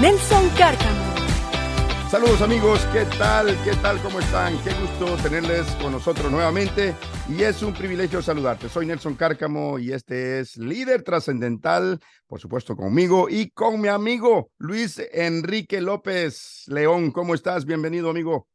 Nelson Cárcamo. Saludos amigos, ¿qué tal? ¿Qué tal? ¿Cómo están? Qué gusto tenerles con nosotros nuevamente y es un privilegio saludarte. Soy Nelson Cárcamo y este es Líder Trascendental, por supuesto conmigo y con mi amigo Luis Enrique López León. ¿Cómo estás? Bienvenido amigo.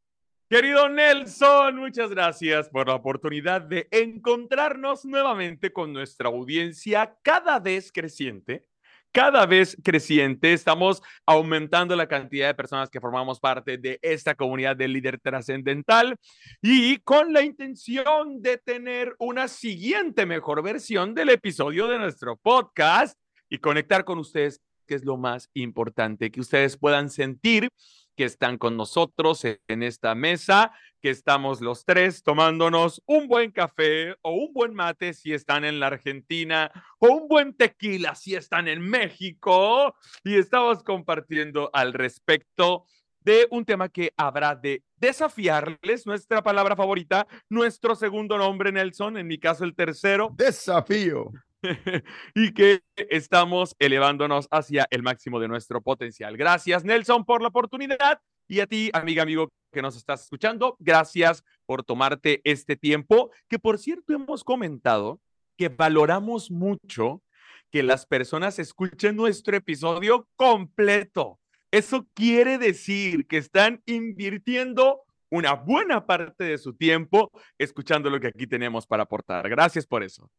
Querido Nelson, muchas gracias por la oportunidad de encontrarnos nuevamente con nuestra audiencia cada vez creciente cada vez creciente. Estamos aumentando la cantidad de personas que formamos parte de esta comunidad de líder trascendental y con la intención de tener una siguiente mejor versión del episodio de nuestro podcast y conectar con ustedes, que es lo más importante, que ustedes puedan sentir que están con nosotros en esta mesa, que estamos los tres tomándonos un buen café o un buen mate si están en la Argentina o un buen tequila si están en México y estamos compartiendo al respecto de un tema que habrá de desafiarles, nuestra palabra favorita, nuestro segundo nombre, Nelson, en mi caso el tercero. Desafío. y que estamos elevándonos hacia el máximo de nuestro potencial. Gracias, Nelson, por la oportunidad. Y a ti, amiga, amigo que nos estás escuchando, gracias por tomarte este tiempo, que por cierto hemos comentado que valoramos mucho que las personas escuchen nuestro episodio completo. Eso quiere decir que están invirtiendo una buena parte de su tiempo escuchando lo que aquí tenemos para aportar. Gracias por eso.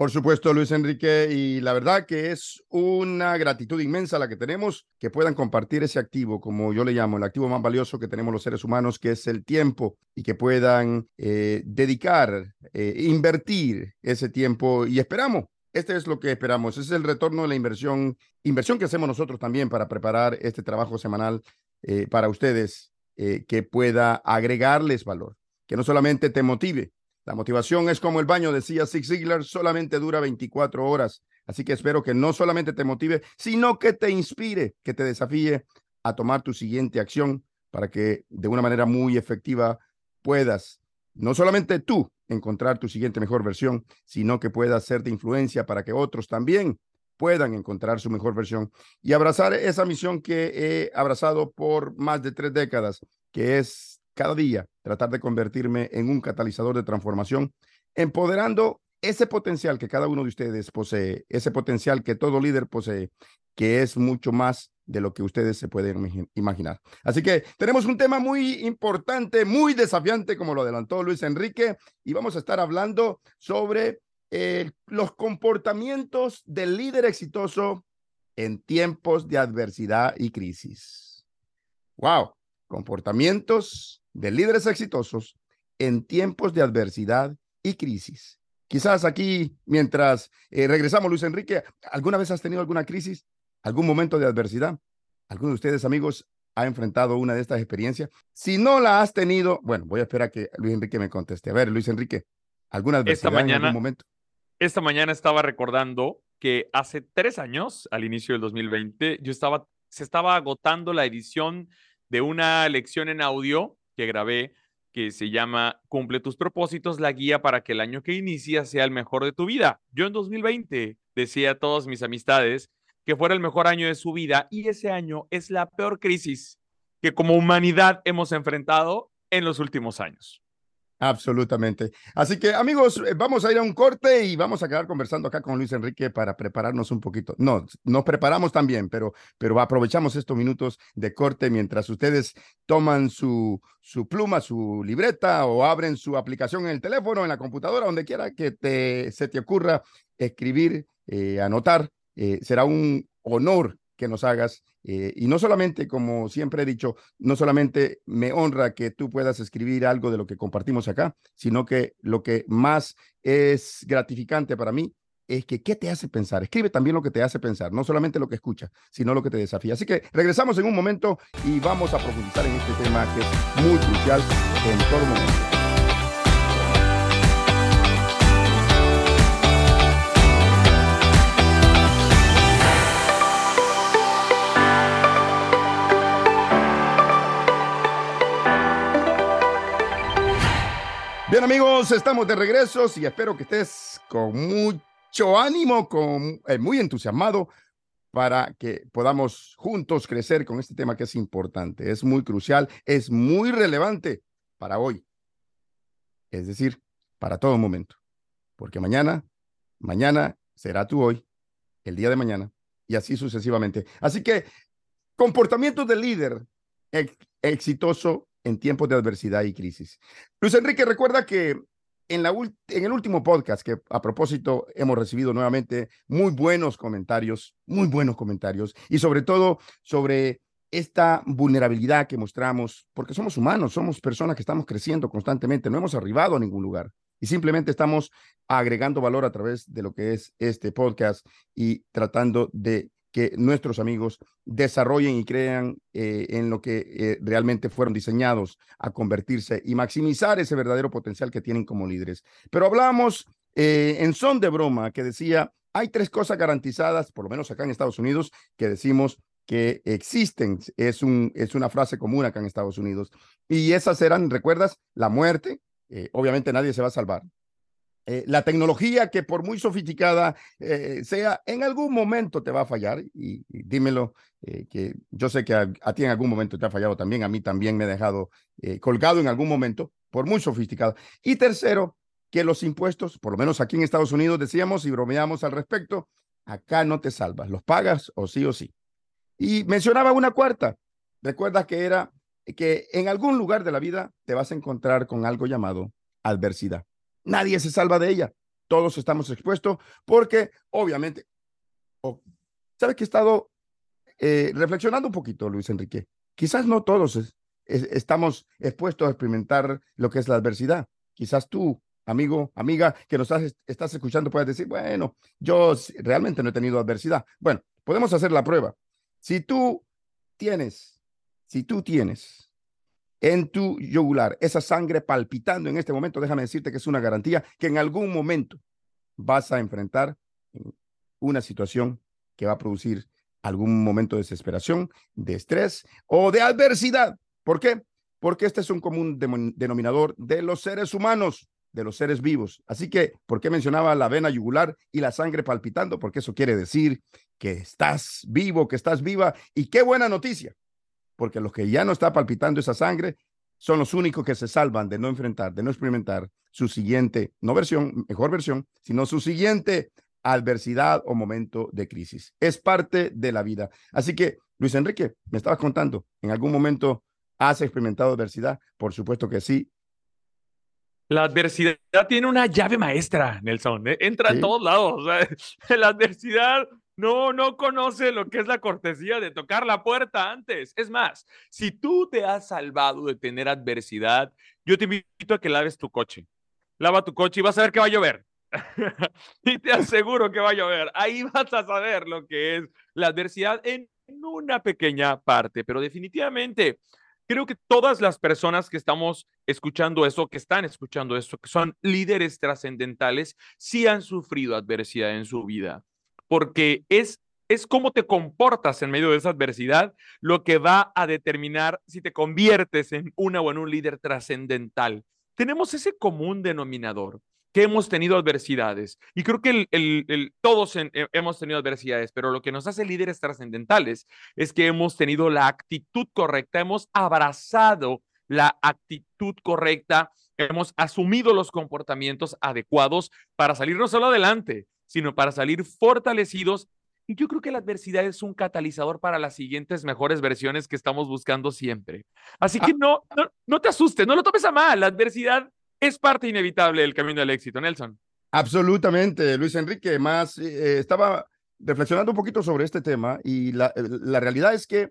Por supuesto, Luis Enrique, y la verdad que es una gratitud inmensa la que tenemos que puedan compartir ese activo, como yo le llamo, el activo más valioso que tenemos los seres humanos, que es el tiempo, y que puedan eh, dedicar, eh, invertir ese tiempo, y esperamos. Este es lo que esperamos, es el retorno de la inversión, inversión que hacemos nosotros también para preparar este trabajo semanal eh, para ustedes, que pueda agregarles valor, que no solamente te motive, la motivación es como el baño, decía Zig Ziglar, solamente dura 24 horas. Así que espero que no solamente te motive, sino que te inspire, que te desafíe a tomar tu siguiente acción para que de una manera muy efectiva puedas, no solamente tú, encontrar tu siguiente mejor versión, sino que puedas ser de influencia para que otros también puedan encontrar su mejor versión y abrazar esa misión que he abrazado por más de tres décadas, que es cada día tratar de convertirme en un catalizador de transformación, empoderando ese potencial que cada uno de ustedes posee, ese potencial que todo líder posee, que es mucho más de lo que ustedes se pueden imaginar. Así que tenemos un tema muy importante, muy desafiante, como lo adelantó Luis Enrique, y vamos a estar hablando sobre eh, los comportamientos del líder exitoso en tiempos de adversidad y crisis. Wow, comportamientos de líderes exitosos en tiempos de adversidad y crisis. Quizás aquí, mientras eh, regresamos, Luis Enrique, ¿alguna vez has tenido alguna crisis? ¿Algún momento de adversidad? ¿Alguno de ustedes, amigos, ha enfrentado una de estas experiencias? Si no la has tenido, bueno, voy a esperar a que Luis Enrique me conteste. A ver, Luis Enrique, ¿alguna adversidad mañana, en algún momento? Esta mañana estaba recordando que hace tres años, al inicio del 2020, yo estaba, se estaba agotando la edición de una lección en audio que grabé que se llama Cumple tus propósitos, la guía para que el año que inicia sea el mejor de tu vida. Yo en 2020 decía a todas mis amistades que fuera el mejor año de su vida y ese año es la peor crisis que como humanidad hemos enfrentado en los últimos años. Absolutamente. Así que amigos, eh, vamos a ir a un corte y vamos a quedar conversando acá con Luis Enrique para prepararnos un poquito. No, nos preparamos también, pero, pero aprovechamos estos minutos de corte mientras ustedes toman su, su pluma, su libreta o abren su aplicación en el teléfono, en la computadora, donde quiera que te, se te ocurra escribir, eh, anotar. Eh, será un honor que nos hagas. Eh, y no solamente, como siempre he dicho, no solamente me honra que tú puedas escribir algo de lo que compartimos acá, sino que lo que más es gratificante para mí es que qué te hace pensar. Escribe también lo que te hace pensar, no solamente lo que escucha, sino lo que te desafía. Así que regresamos en un momento y vamos a profundizar en este tema que es muy crucial en todo momento. Bien amigos, estamos de regreso y espero que estés con mucho ánimo, con, eh, muy entusiasmado para que podamos juntos crecer con este tema que es importante, es muy crucial, es muy relevante para hoy, es decir, para todo momento, porque mañana, mañana será tu hoy, el día de mañana y así sucesivamente. Así que comportamiento de líder exitoso en tiempos de adversidad y crisis. Luis Enrique, recuerda que en, en el último podcast, que a propósito hemos recibido nuevamente muy buenos comentarios, muy buenos comentarios, y sobre todo sobre esta vulnerabilidad que mostramos, porque somos humanos, somos personas que estamos creciendo constantemente, no hemos arribado a ningún lugar y simplemente estamos agregando valor a través de lo que es este podcast y tratando de que nuestros amigos desarrollen y crean eh, en lo que eh, realmente fueron diseñados a convertirse y maximizar ese verdadero potencial que tienen como líderes. Pero hablamos eh, en son de broma que decía, hay tres cosas garantizadas, por lo menos acá en Estados Unidos, que decimos que existen. Es, un, es una frase común acá en Estados Unidos. Y esas eran, ¿recuerdas? La muerte. obviamente nadie se va a salvar. Eh, la tecnología que por muy sofisticada eh, sea, en algún momento te va a fallar y, dímelo, eh, que yo sé que a, ti en algún momento te ha fallado también, a mí también me ha dejado colgado en algún momento, por muy sofisticado. Y tercero, que los impuestos, por lo menos aquí en Estados Unidos decíamos y bromeamos al respecto, acá no te salvas, los pagas o sí o sí. Y mencionaba una cuarta, recuerda que era que en algún lugar de la vida te vas a encontrar con algo llamado adversidad. Nadie se salva de ella. Todos estamos expuestos porque, obviamente, ¿sabe que he estado eh, reflexionando un poquito, Luis Enrique? Quizás no todos estamos expuestos a experimentar lo que es la adversidad. Quizás tú, amigo, amiga, que nos estás escuchando, puedes decir, bueno, yo realmente no he tenido adversidad. Bueno, podemos hacer la prueba. Si tú tienes, si tú tienes en tu yugular, esa sangre palpitando en este momento, déjame decirte que es una garantía que en algún momento vas a enfrentar una situación que va a producir algún momento de desesperación, de estrés o de adversidad. ¿Por qué? Porque este es un común denominador de los seres humanos, de los seres vivos. Así que, ¿por qué mencionaba la vena yugular y la sangre palpitando? Porque eso quiere decir que estás vivo, que estás viva. Y qué buena noticia, porque los que ya no está palpitando esa sangre son los únicos que se salvan de no enfrentar, de no experimentar su siguiente, no versión, mejor versión, sino su siguiente adversidad o momento de crisis. Es parte de la vida. Así que, Luis Enrique, me estabas contando, ¿en algún momento has experimentado adversidad? Por supuesto que sí. La adversidad tiene una llave maestra, Nelson. ¿eh? Entra a todos lados. la adversidad no, no conoce lo que es la cortesía de tocar la puerta antes. Es más, si tú te has salvado de tener adversidad, yo te invito a que laves tu coche. Lava tu coche y vas a ver que va a llover. y te aseguro que va a llover. Ahí vas a saber lo que es la adversidad en una pequeña parte, pero definitivamente creo que todas las personas que estamos escuchando eso, que están escuchando eso, que son líderes trascendentales, sí han sufrido adversidad en su vida porque es, es cómo te comportas en medio de esa adversidad lo que va a determinar si te conviertes en una o en un líder trascendental. Tenemos ese común denominador que hemos tenido adversidades. Y creo que el, todos hemos tenido adversidades, pero lo que nos hace líderes trascendentales es que hemos tenido la actitud correcta, hemos abrazado la actitud correcta, hemos asumido los comportamientos adecuados para salir no solo adelante, sino para salir fortalecidos. Y yo creo que la adversidad es un catalizador para las siguientes mejores versiones que estamos buscando siempre. Así que ah. no, no, te asustes, no lo tomes a mal. La adversidad es parte inevitable del camino del éxito, Nelson. Absolutamente, Luis Enrique. Más eh, estaba reflexionando un poquito sobre este tema y la, la realidad es que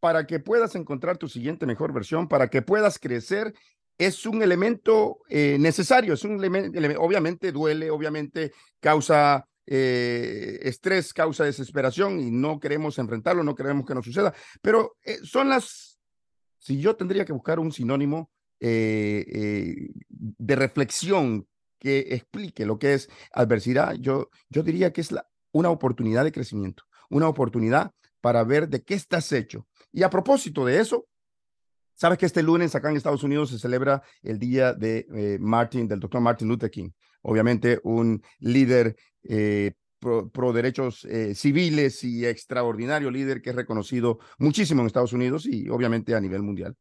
para que puedas encontrar tu siguiente mejor versión, para que puedas crecer es un elemento eh, necesario, es un elemento, obviamente duele, obviamente causa eh, estrés, causa desesperación y no queremos enfrentarlo, no queremos que nos suceda, pero eh, son las, si yo tendría que buscar un sinónimo de reflexión que explique lo que es adversidad, yo, yo diría que es una oportunidad de crecimiento, una oportunidad para ver de qué estás hecho. Y a propósito de eso, Sabes que este lunes acá en Estados Unidos se celebra el día de eh, Martin, del doctor Martin Luther King. Obviamente un líder eh, pro, derechos eh, civiles y extraordinario líder que es reconocido muchísimo en Estados Unidos y obviamente a nivel mundial.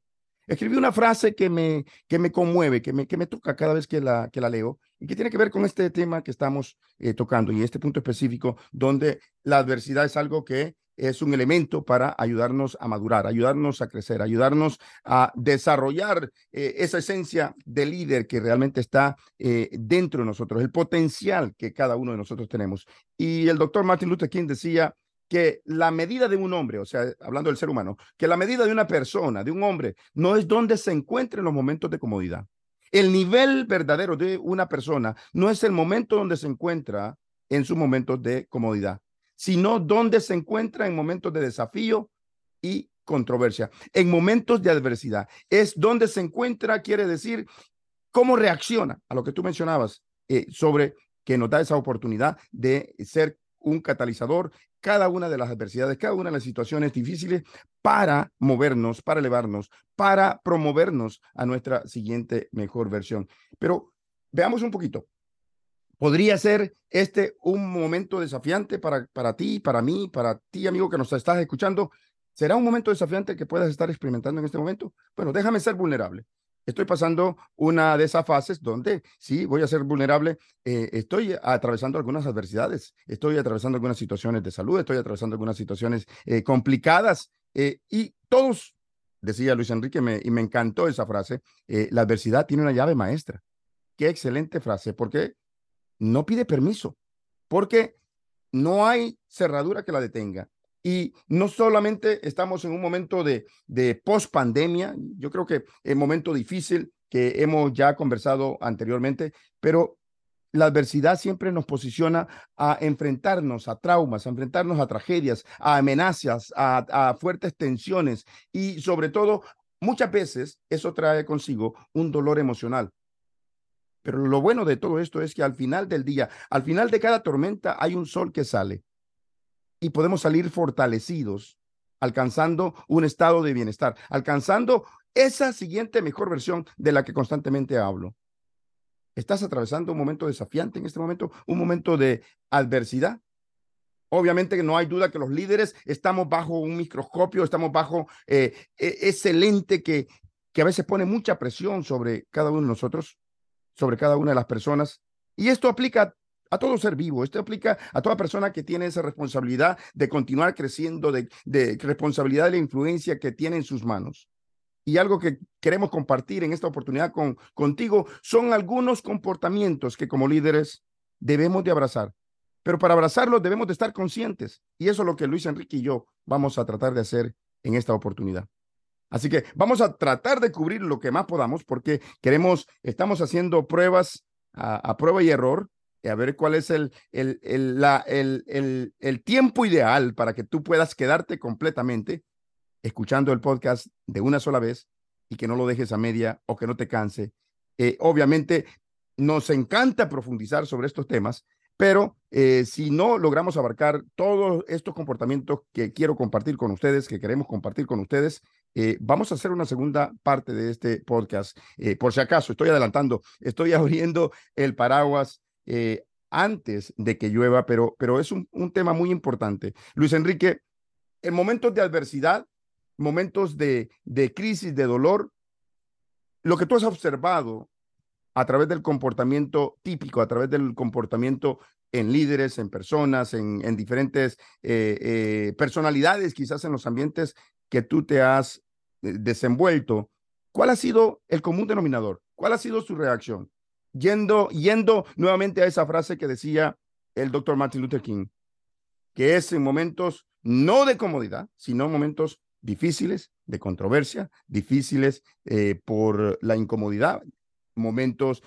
Escribí una frase que me, que me conmueve, que me, que me toca cada vez que la, que la leo y que tiene que ver con este tema que estamos tocando y este punto específico donde la adversidad es algo que es un elemento para ayudarnos a madurar, ayudarnos a crecer, ayudarnos a desarrollar eh, esa esencia de líder que realmente está eh, dentro de nosotros, el potencial que cada uno de nosotros tenemos. Y el doctor Martin Luther King decía que la medida de un hombre, o sea, hablando del ser humano, que la medida de una persona, de un hombre, no es donde se encuentra en los momentos de comodidad. El nivel verdadero de una persona no es el momento donde se encuentra en sus momentos de comodidad sino dónde se encuentra en momentos de desafío y controversia, en momentos de adversidad. Es donde se encuentra, quiere decir, cómo reacciona a lo que tú mencionabas eh, sobre que nos da esa oportunidad de ser un catalizador cada una de las adversidades, cada una de las situaciones difíciles para movernos, para elevarnos, para promovernos a nuestra siguiente mejor versión. Pero veamos un poquito ¿Podría ser este un momento desafiante para, para ti, para mí, para ti, amigo que nos estás escuchando? ¿Será un momento desafiante que puedas estar experimentando en este momento? Bueno, déjame ser vulnerable. Estoy pasando una de esas fases donde sí voy a ser vulnerable. Eh, estoy atravesando algunas adversidades, estoy atravesando algunas situaciones de salud, estoy atravesando algunas situaciones eh, complicadas eh, y todos, decía Luis Enrique, y me encantó esa frase, la adversidad tiene una llave maestra. Qué excelente frase, porque no pide permiso, porque no hay cerradura que la detenga. Y no solamente estamos en un momento de, de post pandemia, yo creo que el momento difícil que hemos ya conversado anteriormente, pero la adversidad siempre nos posiciona a enfrentarnos a traumas, a enfrentarnos a tragedias, a amenazas, a fuertes tensiones y sobre todo, muchas veces eso trae consigo un dolor emocional. Pero lo bueno de todo esto es que al final del día, al final de cada tormenta, hay un sol que sale y podemos salir fortalecidos, alcanzando un estado de bienestar, alcanzando esa siguiente mejor versión de la que constantemente hablo. ¿Estás atravesando un momento desafiante en este momento? ¿Un momento de adversidad? Obviamente que no hay duda que los líderes estamos bajo un microscopio, estamos bajo eh, ese lente que, que a veces pone mucha presión sobre cada uno de nosotros sobre cada una de las personas. Y esto aplica a todo ser vivo, esto aplica a toda persona que tiene esa responsabilidad de continuar creciendo, de, responsabilidad de la influencia que tiene en sus manos. Y algo que queremos compartir en esta oportunidad con, contigo son algunos comportamientos que como líderes debemos de abrazar. Pero para abrazarlos debemos de estar conscientes. Y eso es lo que Luis Enrique y yo vamos a tratar de hacer en esta oportunidad. Así que vamos a tratar de cubrir lo que más podamos porque queremos, estamos haciendo pruebas a, prueba y error, y a ver cuál es el, el, el, la, el, tiempo ideal para que tú puedas quedarte completamente escuchando el podcast de una sola vez y que no lo dejes a media o que no te canse. Eh, obviamente, nos encanta profundizar sobre estos temas, pero eh, si no logramos abarcar todos estos comportamientos que quiero compartir con ustedes, que queremos compartir con ustedes, eh, vamos a hacer una segunda parte de este podcast. Eh, por si acaso, estoy adelantando, estoy abriendo el paraguas antes de que llueva, pero, pero es un, un tema muy importante. Luis Enrique, en momentos de adversidad, momentos de, de crisis, de dolor, lo que tú has observado a través del comportamiento típico, a través del comportamiento en líderes, en personas, en, en diferentes eh, eh, personalidades, quizás en los ambientes que tú te has eh, desenvuelto. ¿Cuál ha sido el común denominador? ¿Cuál ha sido su reacción? Yendo, yendo nuevamente a esa frase que decía el doctor Martin Luther King, que es en momentos no de comodidad, sino momentos difíciles, de controversia, difíciles por la incomodidad, momentos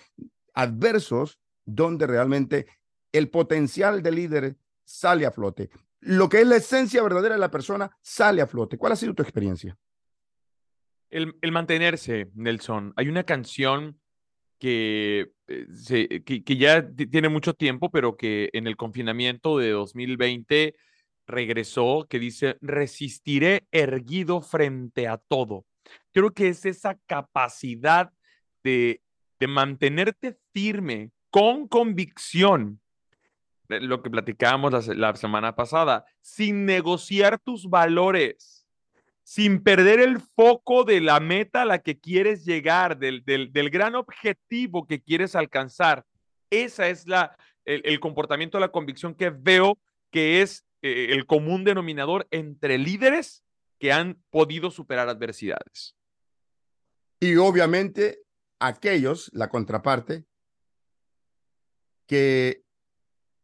adversos donde realmente el potencial del líder sale a flote. Lo que es la esencia verdadera de la persona sale a flote. ¿Cuál ha sido tu experiencia? El, mantenerse, Nelson. Hay una canción que, eh, que, que, ya tiene mucho tiempo, pero que en el confinamiento de 2020 regresó, que dice, resistiré erguido frente a todo. Creo que es esa capacidad de, de mantenerte firme con convicción, lo que platicábamos la, semana pasada, sin negociar tus valores, sin perder el foco de la meta a la que quieres llegar, del, del, del gran objetivo que quieres alcanzar. Esa es la, el, el comportamiento, la convicción que veo que es eh, el común denominador entre líderes que han podido superar adversidades. Y obviamente aquellos, la contraparte, que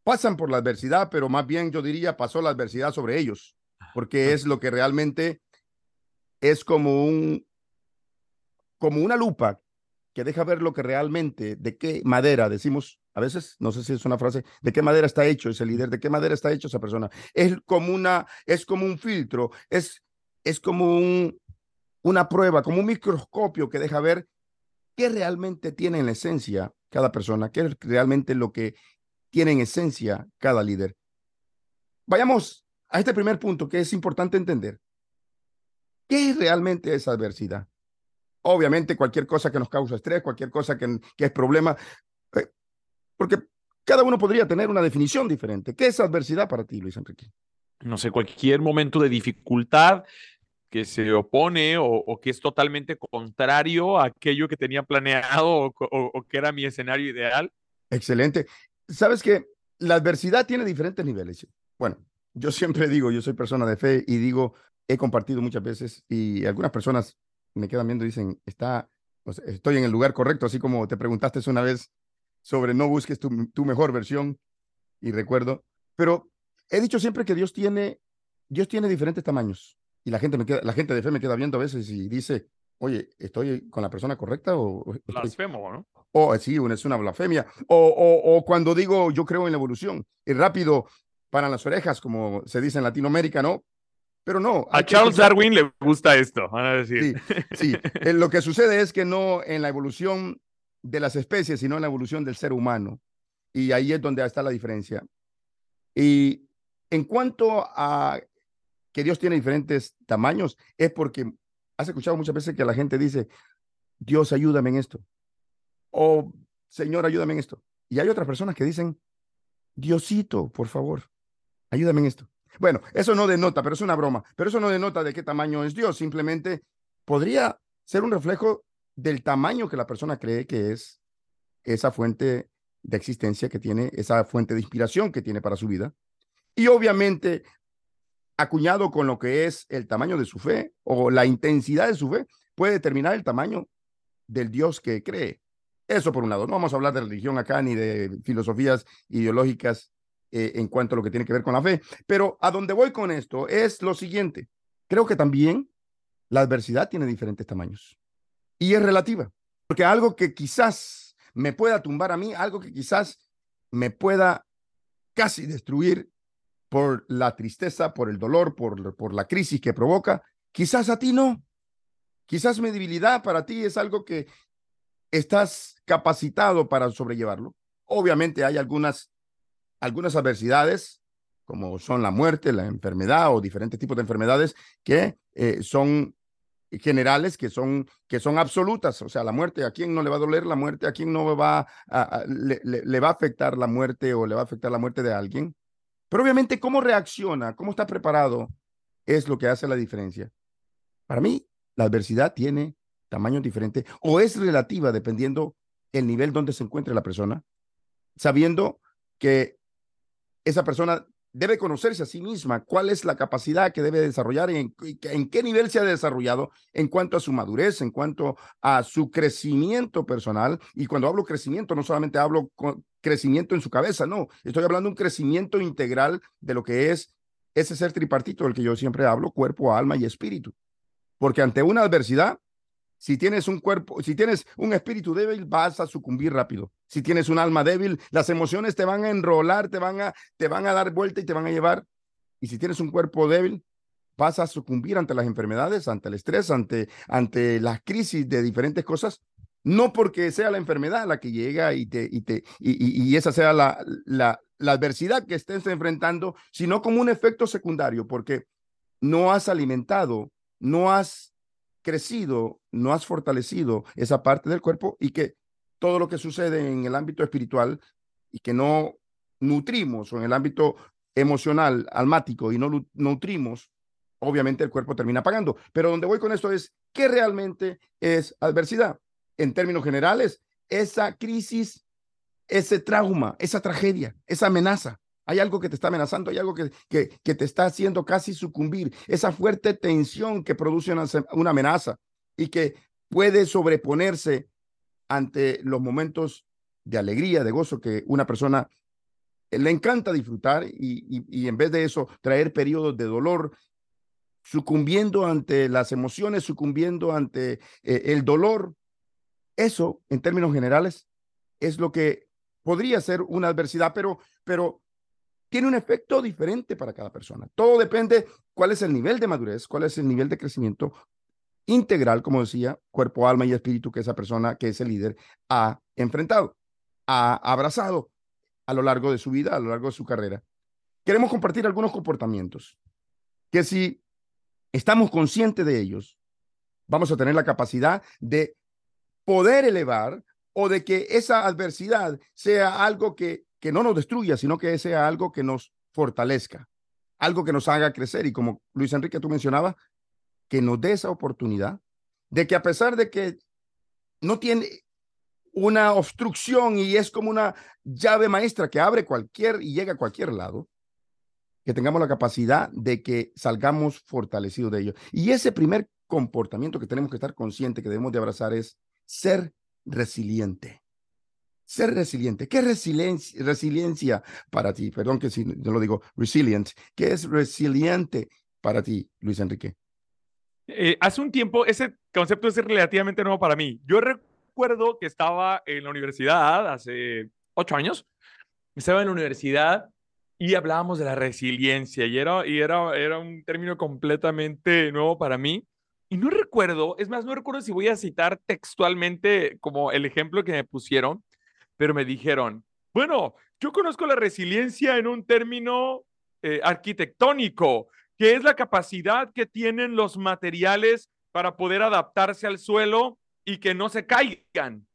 pasan por la adversidad, pero más bien yo diría pasó la adversidad sobre ellos, porque es lo que realmente es como un como una lupa que deja ver lo que realmente, de qué madera, decimos a veces, no sé si es una frase, de qué madera está hecho ese líder, de qué madera está hecho esa persona. Es como una, es como un filtro, es, es como un, una prueba, como un microscopio que deja ver qué realmente tiene en esencia cada persona, qué es realmente lo que tiene en esencia cada líder. Vayamos a este primer punto que es importante entender. ¿Qué es realmente esa adversidad? Obviamente cualquier cosa que nos causa estrés, cualquier cosa que, que es problema, eh, porque cada uno podría tener una definición diferente. ¿Qué es adversidad para ti, Luis Enrique? No sé, cualquier momento de dificultad que se opone o, que es totalmente contrario a aquello que tenía planeado o, que era mi escenario ideal. Excelente. Sabes que la adversidad tiene diferentes niveles. Bueno, yo siempre digo, yo soy persona de fe y digo, he compartido muchas veces y algunas personas me quedan viendo y dicen, está, estoy en el lugar correcto, así como te preguntaste una vez sobre no busques tu, mejor versión, y recuerdo, pero he dicho siempre que Dios tiene, Dios tiene diferentes tamaños, y la gente, me queda, la gente de fe me queda viendo a veces y dice, oye, ¿estoy con la persona correcta o...? Blasfemo, ¿no? O sí, es una blasfemia. O, o, o, cuando digo yo creo en la evolución, y rápido para las orejas, como se dice en Latinoamérica, ¿no? Pero no. A Charles Darwin le gusta esto, van a decir. Sí, sí. Eh, lo que sucede es que no en la evolución de las especies, sino en la evolución del ser humano. Y ahí es donde está la diferencia. Y en cuanto a que Dios tiene diferentes tamaños, es porque has escuchado muchas veces que la gente dice, Dios ayúdame en esto. O Señor, ayúdame en esto. Y hay otras personas que dicen, Diosito, por favor, ayúdame en esto. Bueno, eso no denota, pero es una broma, pero eso no denota de qué tamaño es Dios, simplemente podría ser un reflejo del tamaño que la persona cree que es esa fuente de existencia que tiene, esa fuente de inspiración que tiene para su vida. Y obviamente, acuñado con lo que es el tamaño de su fe o la intensidad de su fe, puede determinar el tamaño del Dios que cree. Eso por un lado. No vamos a hablar de religión acá ni de filosofías ideológicas eh, en cuanto a lo que tiene que ver con la fe. Pero a donde voy con esto es lo siguiente. Creo que también la adversidad tiene diferentes tamaños y es relativa, porque algo que quizás me pueda tumbar a mí, algo que quizás me pueda casi destruir por la tristeza, por el dolor, por, por la crisis que provoca, quizás a ti no. Quizás mi debilidad para ti es algo que estás capacitado para sobrellevarlo. Obviamente hay algunas, algunas adversidades, como son la muerte, la enfermedad o diferentes tipos de enfermedades que eh, son generales que son, que son absolutas. O sea, la muerte, ¿a quién no le va a doler la muerte? ¿A quién no a, le, le, va a afectar la muerte o le va a afectar la muerte de alguien? Pero obviamente, ¿cómo reacciona? ¿Cómo está preparado? Es lo que hace la diferencia. Para mí, la adversidad tiene tamaños diferentes o es relativa dependiendo el nivel donde se encuentre la persona, sabiendo que esa persona debe conocerse a sí misma, cuál es la capacidad que debe desarrollar y en, qué nivel se ha desarrollado en cuanto a su madurez, en cuanto a su crecimiento personal. Y cuando hablo crecimiento, no solamente hablo crecimiento en su cabeza, no, estoy hablando de un crecimiento integral de lo que es ese ser tripartito del que yo siempre hablo, cuerpo, alma y espíritu. Porque ante una adversidad, si tienes un cuerpo, si tienes un espíritu débil, vas a sucumbir rápido. Si tienes un alma débil, las emociones te van a enrolar, te van a, te van a dar vuelta y te van a llevar. Y si tienes un cuerpo débil, vas a sucumbir ante las enfermedades, ante el estrés, ante, ante las crisis de diferentes cosas. No porque sea la enfermedad la que llega y, te, y, te, y, y esa sea la, la, la adversidad que estés enfrentando, sino como un efecto secundario, porque no has alimentado, no has crecido, no has fortalecido esa parte del cuerpo y que todo lo que sucede en el ámbito espiritual y que no nutrimos o en el ámbito emocional, almático y no nutrimos, obviamente el cuerpo termina pagando. Pero donde voy con esto es, ¿qué realmente es adversidad? En términos generales, esa crisis ese trauma, esa tragedia, esa amenaza. Hay algo que te está amenazando, hay algo que, que, te está haciendo casi sucumbir, esa fuerte tensión que produce una, amenaza y que puede sobreponerse ante los momentos de alegría, de gozo que una persona le encanta disfrutar y, y, en vez de eso traer periodos de dolor, sucumbiendo ante las emociones, sucumbiendo ante eh, el dolor. Eso, en términos generales, es lo que podría ser una adversidad, pero, pero tiene un efecto diferente para cada persona. Todo depende cuál es el nivel de madurez, cuál es el nivel de crecimiento integral, como decía, cuerpo, alma y espíritu que esa persona, que ese líder ha enfrentado, ha abrazado a lo largo de su vida, a lo largo de su carrera. Queremos compartir algunos comportamientos que si estamos conscientes de ellos, vamos a tener la capacidad de poder elevar o de que esa adversidad sea algo que, que no nos destruya, sino que sea algo que nos fortalezca, algo que nos haga crecer. Y como Luis Enrique tú mencionabas, que nos dé esa oportunidad de que a pesar de que no tiene una obstrucción y es como una llave maestra que abre cualquier y llega a cualquier lado, que tengamos la capacidad de que salgamos fortalecidos de ello. Y ese primer comportamiento que tenemos que estar conscientes, que debemos de abrazar es ser resiliente. Ser resiliente. ¿Qué es resiliencia, resiliencia para ti? Perdón que si no lo digo resilient. ¿Qué es resiliente para ti, Luis Enrique? Eh, hace un tiempo ese concepto es relativamente nuevo para mí. Yo recuerdo que estaba en la universidad hace ocho años. Estaba en la universidad y hablábamos de la resiliencia y era, y era, era un término completamente nuevo para mí. Y no recuerdo, es más, no recuerdo si voy a citar textualmente como el ejemplo que me pusieron, pero me dijeron, bueno, yo conozco la resiliencia en un término eh, arquitectónico, que es la capacidad que tienen los materiales para poder adaptarse al suelo y que no se caigan.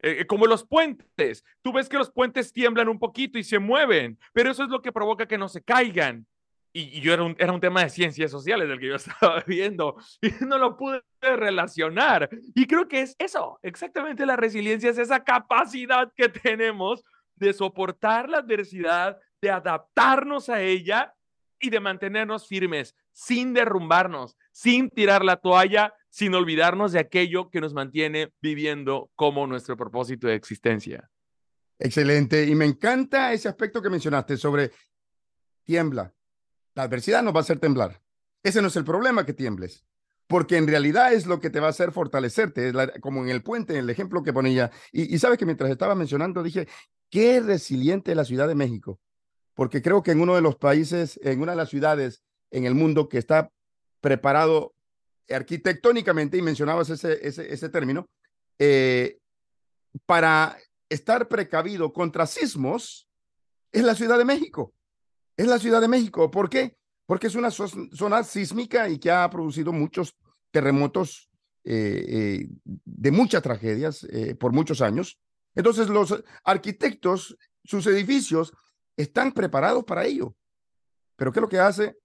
Eh, eh, como los puentes. Tú ves que los puentes tiemblan un poquito y se mueven, pero eso es lo que provoca que no se caigan y, yo era un, era un tema de ciencias sociales del que yo estaba viendo y no lo pude relacionar. Y creo que es eso, exactamente la resiliencia es esa capacidad que tenemos de soportar la adversidad, de adaptarnos a ella y de mantenernos firmes, sin derrumbarnos, sin tirar la toalla, sin olvidarnos de aquello que nos mantiene viviendo como nuestro propósito de existencia. Excelente. Y me encanta ese aspecto que mencionaste sobre tiembla, la adversidad nos va a hacer temblar. Ese no es el problema que tiembles, porque en realidad es lo que te va a hacer fortalecerte, como en el puente, en el ejemplo que ponía. Y, y sabes que mientras estaba mencionando, dije, qué resiliente la Ciudad de México, porque creo que en uno de los países, en una de las ciudades en el mundo que está preparado arquitectónicamente, y mencionabas ese, ese, ese término, eh, para estar precavido contra sismos, es la Ciudad de México es la Ciudad de México. ¿Por qué? Porque es una zona sísmica y que ha producido muchos terremotos eh, eh, de muchas tragedias eh, por muchos años. Entonces los arquitectos, sus edificios están preparados para ello. Pero ¿qué es lo que hace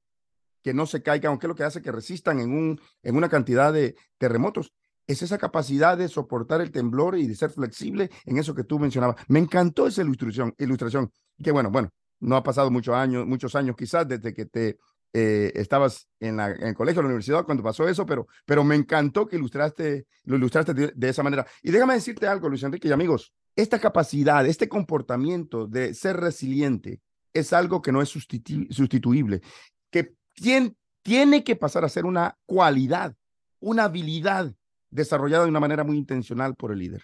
que no se caigan o qué es lo que hace que resistan en, un, en una cantidad de terremotos? Es esa capacidad de soportar el temblor y de ser flexible en eso que tú mencionabas. Me encantó esa ilustración, ilustración. Que bueno, bueno, no ha pasado muchos años, muchos años quizás desde que te eh, estabas en, la, en, el colegio, en la universidad, cuando pasó eso, pero, pero me encantó que ilustraste, lo ilustraste de, esa manera. Y déjame decirte algo, Luis Enrique y amigos, esta capacidad, este comportamiento de ser resiliente es algo que no es sustituible. que tiene, tiene que pasar a ser una cualidad, una habilidad desarrollada de una manera muy intencional por el líder.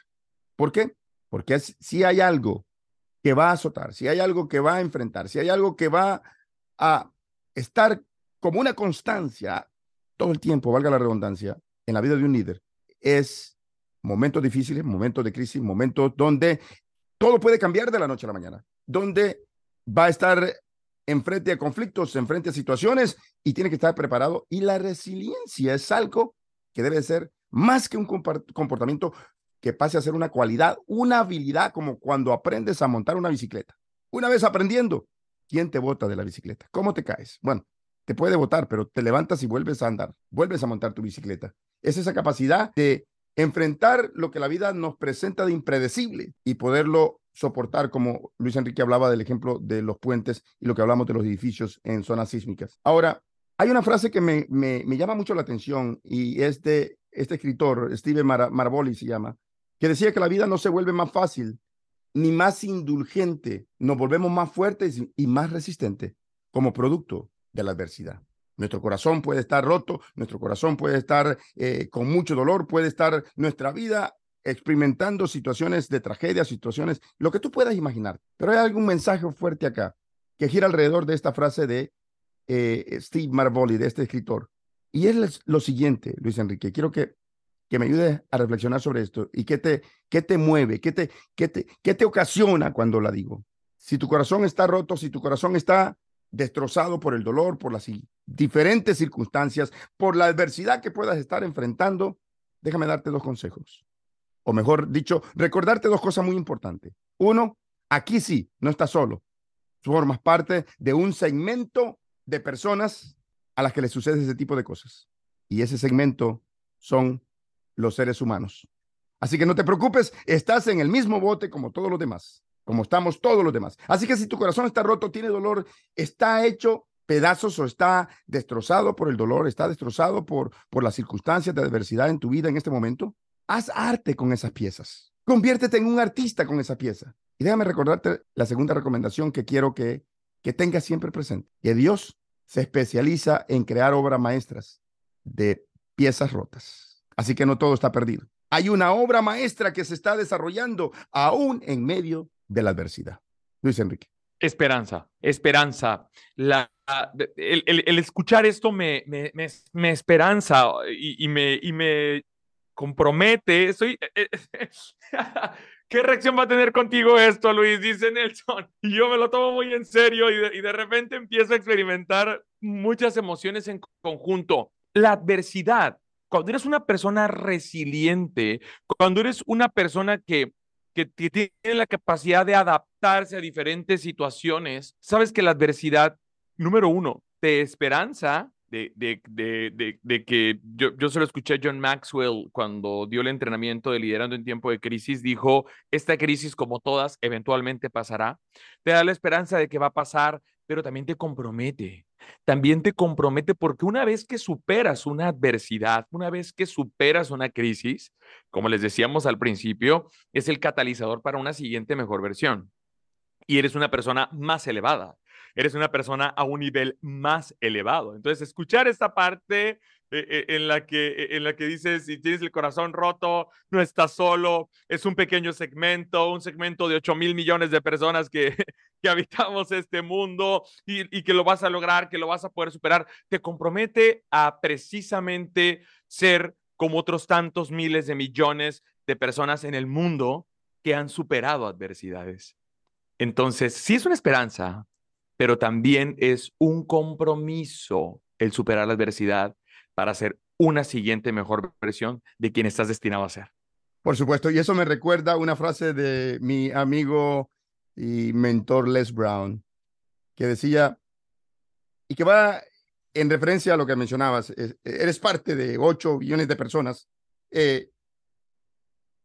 ¿Por qué? Porque si hay algo que va a azotar, si hay algo que va a enfrentar, si hay algo que va a estar como una constancia todo el tiempo, valga la redundancia, en la vida de un líder, es momentos difíciles, momentos de crisis, momentos donde todo puede cambiar de la noche a la mañana, donde va a estar enfrente a conflictos, enfrente a situaciones y tiene que estar preparado. Y la resiliencia es algo que debe ser más que un comportamiento que pase a ser una cualidad, una habilidad, como cuando aprendes a montar una bicicleta. Una vez aprendiendo, ¿quién te bota de la bicicleta? ¿Cómo te caes? Bueno, te puede botar, pero te levantas y vuelves a andar, vuelves a montar tu bicicleta. Es esa capacidad de enfrentar lo que la vida nos presenta de impredecible y poderlo soportar, como Luis Enrique hablaba del ejemplo de los puentes y lo que hablamos de los edificios en zonas sísmicas. Ahora, hay una frase que me, me, llama mucho la atención y es de este escritor, Steve Mar Marboli se llama, que decía que la vida no se vuelve más fácil ni más indulgente, nos volvemos más fuertes y más resistentes como producto de la adversidad. Nuestro corazón puede estar roto, nuestro corazón puede estar eh, con mucho dolor, puede estar nuestra vida experimentando situaciones de tragedia, situaciones, lo que tú puedas imaginar. Pero hay algún mensaje fuerte acá que gira alrededor de esta frase de eh, Steve Marvoli, de este escritor. Y es lo siguiente, Luis Enrique, quiero que, que me ayudes a reflexionar sobre esto y qué te, qué te mueve, qué te, qué, te, qué te ocasiona cuando la digo. Si tu corazón está roto, si tu corazón está destrozado por el dolor, por las diferentes circunstancias, por la adversidad que puedas estar enfrentando, déjame darte dos consejos. O mejor dicho, recordarte dos cosas muy importantes. Uno, aquí sí, no estás solo. Formas parte de un segmento de personas a las que les sucede ese tipo de cosas. Y ese segmento son los seres humanos. Así que no te preocupes, estás en el mismo bote como todos los demás como estamos todos los demás. Así que si tu corazón está roto, tiene dolor, está hecho pedazos o está destrozado por el dolor, está destrozado por, por las circunstancias de adversidad en tu vida en este momento, haz arte con esas piezas. Conviértete en un artista con esa pieza. Y déjame recordarte la segunda recomendación que quiero que, que tengas siempre presente. Que Dios se especializa en crear obras maestras de piezas rotas. Así que no todo está perdido. Hay una obra maestra que se está desarrollando aún en medio de la adversidad. Luis Enrique. Esperanza, esperanza. El, escuchar esto me, me, me, esperanza y, me, y me compromete. Estoy, eh, eh, ¿Qué reacción va a tener contigo esto, Luis? Dice Nelson. Y yo me lo tomo muy en serio y y de repente empiezo a experimentar muchas emociones en conjunto. La adversidad, cuando eres una persona resiliente, cuando eres una persona que que tiene la capacidad de adaptarse a diferentes situaciones, sabes que la adversidad, número uno, te esperanza de, de, de, de, que yo, yo se lo escuché a John Maxwell cuando dio el entrenamiento de liderando en tiempo de crisis, dijo, esta crisis como todas eventualmente pasará, te da la esperanza de que va a pasar, pero también te compromete también te compromete porque una vez que superas una adversidad, una vez que superas una crisis, como les decíamos al principio, es el catalizador para una siguiente mejor versión. Y eres una persona más elevada, eres una persona a un nivel más elevado. Entonces, escuchar esta parte en la que, eh, en la que dices, si tienes el corazón roto, no estás solo, es un pequeño segmento, un segmento de 8 mil millones de personas que, que habitamos este mundo y, y que lo vas a lograr, que lo vas a poder superar, te compromete a precisamente ser como otros tantos miles de millones de personas en el mundo que han superado adversidades. Entonces, sí es una esperanza, pero también es un compromiso el superar la adversidad para ser una siguiente mejor versión de quien estás destinado a ser. Por supuesto, y eso me recuerda una frase de mi amigo y mentor Les Brown, que decía, y que va en referencia a lo que mencionabas, eres parte de 8 billones de personas, eh,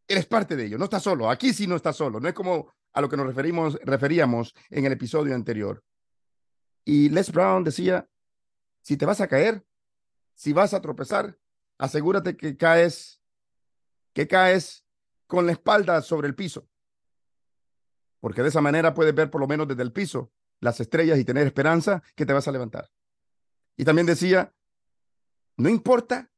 eres parte de ello, no estás solo, aquí sí no estás solo, no es como a lo que nos referimos, referíamos en el episodio anterior. Y Les Brown decía, si te vas a caer, si vas a tropezar, asegúrate que caes, que caes con la espalda sobre el piso. Porque de esa manera puedes ver por lo menos desde el piso las estrellas y tener esperanza que te vas a levantar. Y también decía, no importa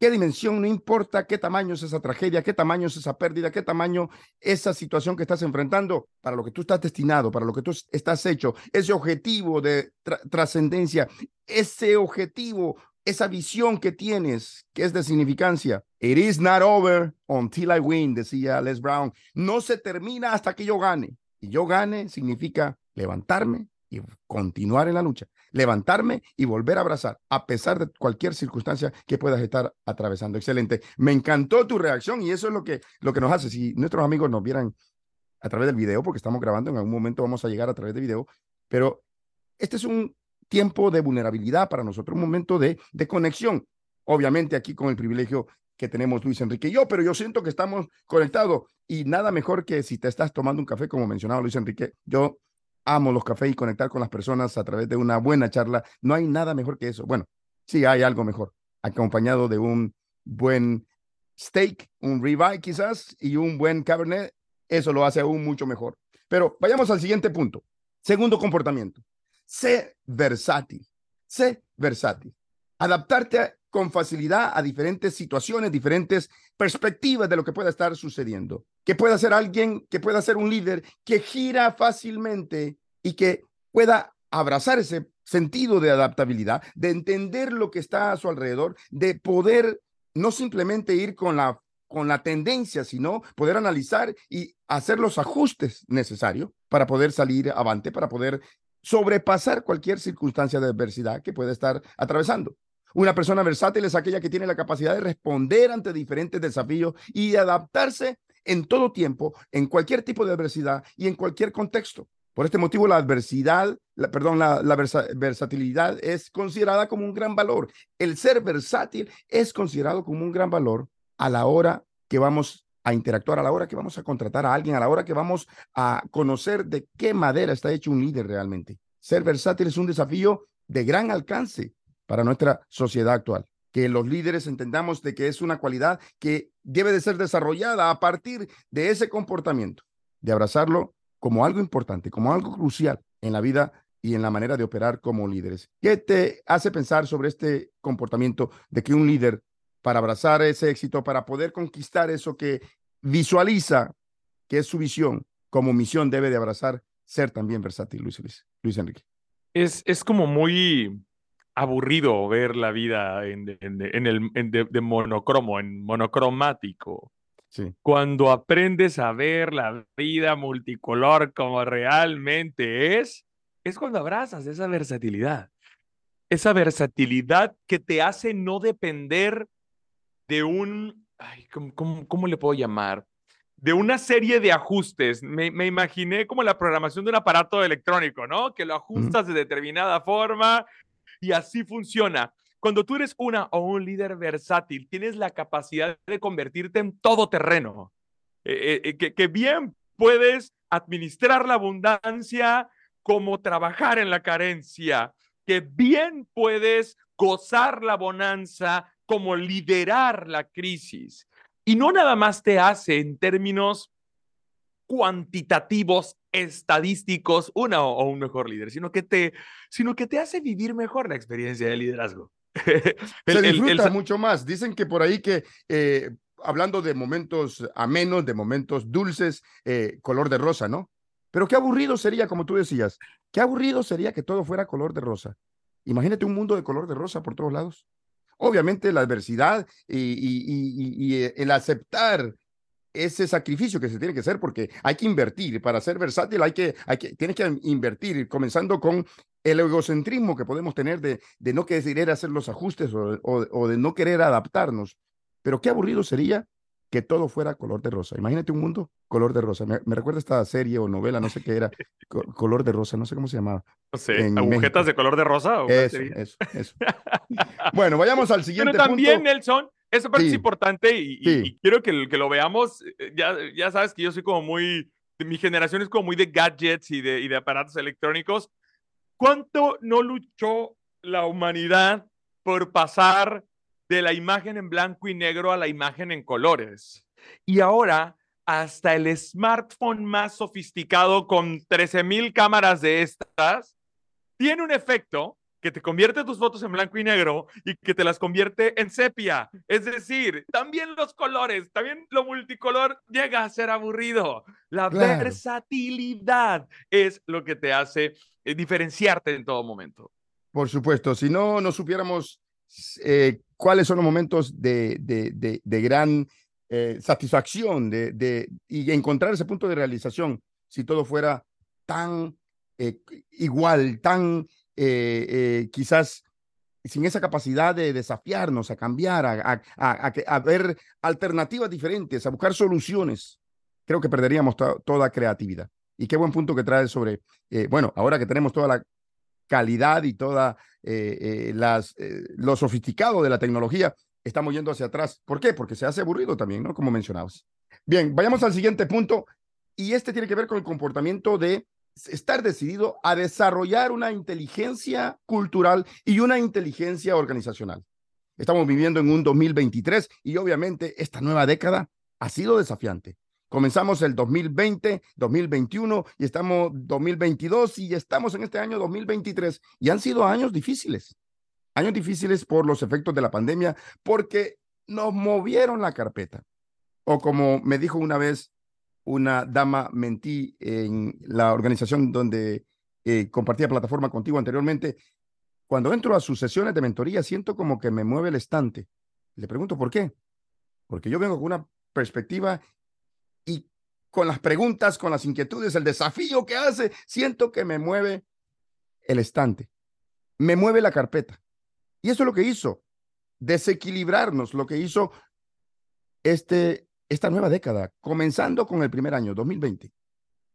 qué dimensión, no importa qué tamaño es esa tragedia, qué tamaño es esa pérdida, qué tamaño esa situación que estás enfrentando, para lo que tú estás destinado, para lo que tú estás hecho, ese objetivo de trascendencia, ese objetivo, esa visión que tienes, que es de significancia. It is not over until I win, decía Les Brown. No se termina hasta que yo gane. Y yo gane significa levantarme y continuar en la lucha levantarme y volver a abrazar, a pesar de cualquier circunstancia que puedas estar atravesando. Excelente. Me encantó tu reacción y eso es lo que, lo que nos hace. Si nuestros amigos nos vieran a través del video, porque estamos grabando, en algún momento vamos a llegar a través de video, pero este es un tiempo de vulnerabilidad para nosotros, un momento de, de conexión. Obviamente aquí con el privilegio que tenemos Luis Enrique y yo, pero yo siento que estamos conectados y nada mejor que si te estás tomando un café, como mencionaba Luis Enrique, yo amo los cafés y conectar con las personas a través de una buena charla. No hay nada mejor que eso. Bueno, sí hay algo mejor, acompañado de un buen steak, un ribeye quizás y un buen cabernet. Eso lo hace aún mucho mejor. Pero vayamos al siguiente punto. Segundo comportamiento. Sé versátil. Sé versátil. Adaptarte con facilidad a diferentes situaciones, diferentes perspectivas de lo que pueda estar sucediendo. Que pueda ser alguien, que pueda ser un líder que gira fácilmente y que pueda abrazar ese sentido de adaptabilidad, de entender lo que está a su alrededor, de poder no simplemente ir con la con la tendencia, sino poder analizar y hacer los ajustes necesarios para poder salir avante, para poder sobrepasar cualquier circunstancia de adversidad que pueda estar atravesando. Una persona versátil es aquella que tiene la capacidad de responder ante diferentes desafíos y de adaptarse en todo tiempo, en cualquier tipo de adversidad y en cualquier contexto. Por este motivo, la adversidad, perdón, la, versatilidad es considerada como un gran valor. El ser versátil es considerado como un gran valor a la hora que vamos a interactuar, a la hora que vamos a contratar a alguien, a la hora que vamos a conocer de qué madera está hecho un líder realmente. Ser versátil es un desafío de gran alcance para nuestra sociedad actual. Que los líderes entendamos de que es una cualidad que debe de ser desarrollada a partir de ese comportamiento, de abrazarlo como algo importante, como algo crucial en la vida y en la manera de operar como líderes. ¿Qué te hace pensar sobre este comportamiento de que un líder, para abrazar ese éxito, para poder conquistar eso que visualiza, que es su visión, como misión debe de abrazar, ser también versátil, Luis, Luis, Enrique? Es, es como muy, aburrido ver la vida en, el, de, monocromo, en monocromático. Sí. Cuando aprendes a ver la vida multicolor como realmente es, es cuando abrazas esa versatilidad. Esa versatilidad que te hace no depender de un, ay, ¿cómo, le puedo llamar? De una serie de ajustes. Me, imaginé como la programación de un aparato electrónico, ¿no? Que lo ajustas de determinada forma y así funciona. Cuando tú eres una o un líder versátil, tienes la capacidad de convertirte en todoterreno, eh, eh, que, que bien puedes administrar la abundancia como trabajar en la carencia, que bien puedes gozar la bonanza como liderar la crisis. Y no nada más te hace en términos cuantitativos, estadísticos, una o, un mejor líder, sino que, te, sino que te hace vivir mejor la experiencia de liderazgo. Se disfruta mucho más. Dicen que por ahí que, eh, hablando de momentos amenos, de momentos dulces, eh, color de rosa, ¿no? Pero qué aburrido sería, como tú decías, qué aburrido sería que todo fuera color de rosa. Imagínate un mundo de color de rosa por todos lados. Obviamente la adversidad y, y el aceptar ese sacrificio que se tiene que hacer porque hay que invertir. Para ser versátil hay que, tienes que invertir, comenzando con el egocentrismo que podemos tener de, no querer hacer los ajustes o, de no querer adaptarnos. Pero qué aburrido sería que todo fuera color de rosa. Imagínate un mundo color de rosa. Me, recuerda esta serie o novela, no sé qué era, color de rosa, no sé cómo se llamaba. No sé, agujetas de color de rosa. eso, eso, eso, bueno, vayamos al siguiente Pero también, Nelson, eso es importante y, quiero que, que, lo veamos. Eh, ya, ya sabes que yo soy como muy, mi generación es como muy de gadgets y de, y de aparatos electrónicos. ¿Cuánto no luchó la humanidad por pasar de la imagen en blanco y negro a la imagen en colores? Y ahora hasta el smartphone más sofisticado con 13.000 cámaras de estas tiene un efecto que te convierte tus fotos en blanco y negro y que te las convierte en sepia. Es decir, también los colores, también lo multicolor llega a ser aburrido. La versatilidad es lo que te hace eh, diferenciarte en todo momento. Por supuesto, si no, no supiéramos eh, cuáles son los momentos de, de, de, gran eh, satisfacción de, y encontrar ese punto de realización si todo fuera tan igual, tan quizás sin esa capacidad de desafiarnos, a cambiar, a, a, a, ver alternativas diferentes, a buscar soluciones, creo que perderíamos toda creatividad. Y qué buen punto que trae sobre, eh, bueno, ahora que tenemos toda la calidad y toda eh, eh, las, lo sofisticado de la tecnología, estamos yendo hacia atrás. ¿Por qué? Porque se hace aburrido también, ¿no? Como mencionabas. Bien, vayamos al siguiente punto y este tiene que ver con el comportamiento de estar decidido a desarrollar una inteligencia cultural y una inteligencia organizacional. Estamos viviendo en un 2023 y obviamente esta nueva década ha sido desafiante. Comenzamos el 2020, 2021 y estamos 2022 y estamos en este año 2023 y han sido años difíciles. Años difíciles por los efectos de la pandemia porque nos movieron la carpeta. O como me dijo una vez una dama mentí en la organización donde eh, compartía plataforma contigo anteriormente, cuando entro a sus sesiones de mentoría siento como que me mueve el estante. Le pregunto por qué. Porque yo vengo con una perspectiva y con las preguntas, con las inquietudes, el desafío que hace, siento que me mueve el estante, me mueve la carpeta. Y eso es lo que hizo, desequilibrarnos, lo que hizo este, esta nueva década, comenzando con el primer año, 2020.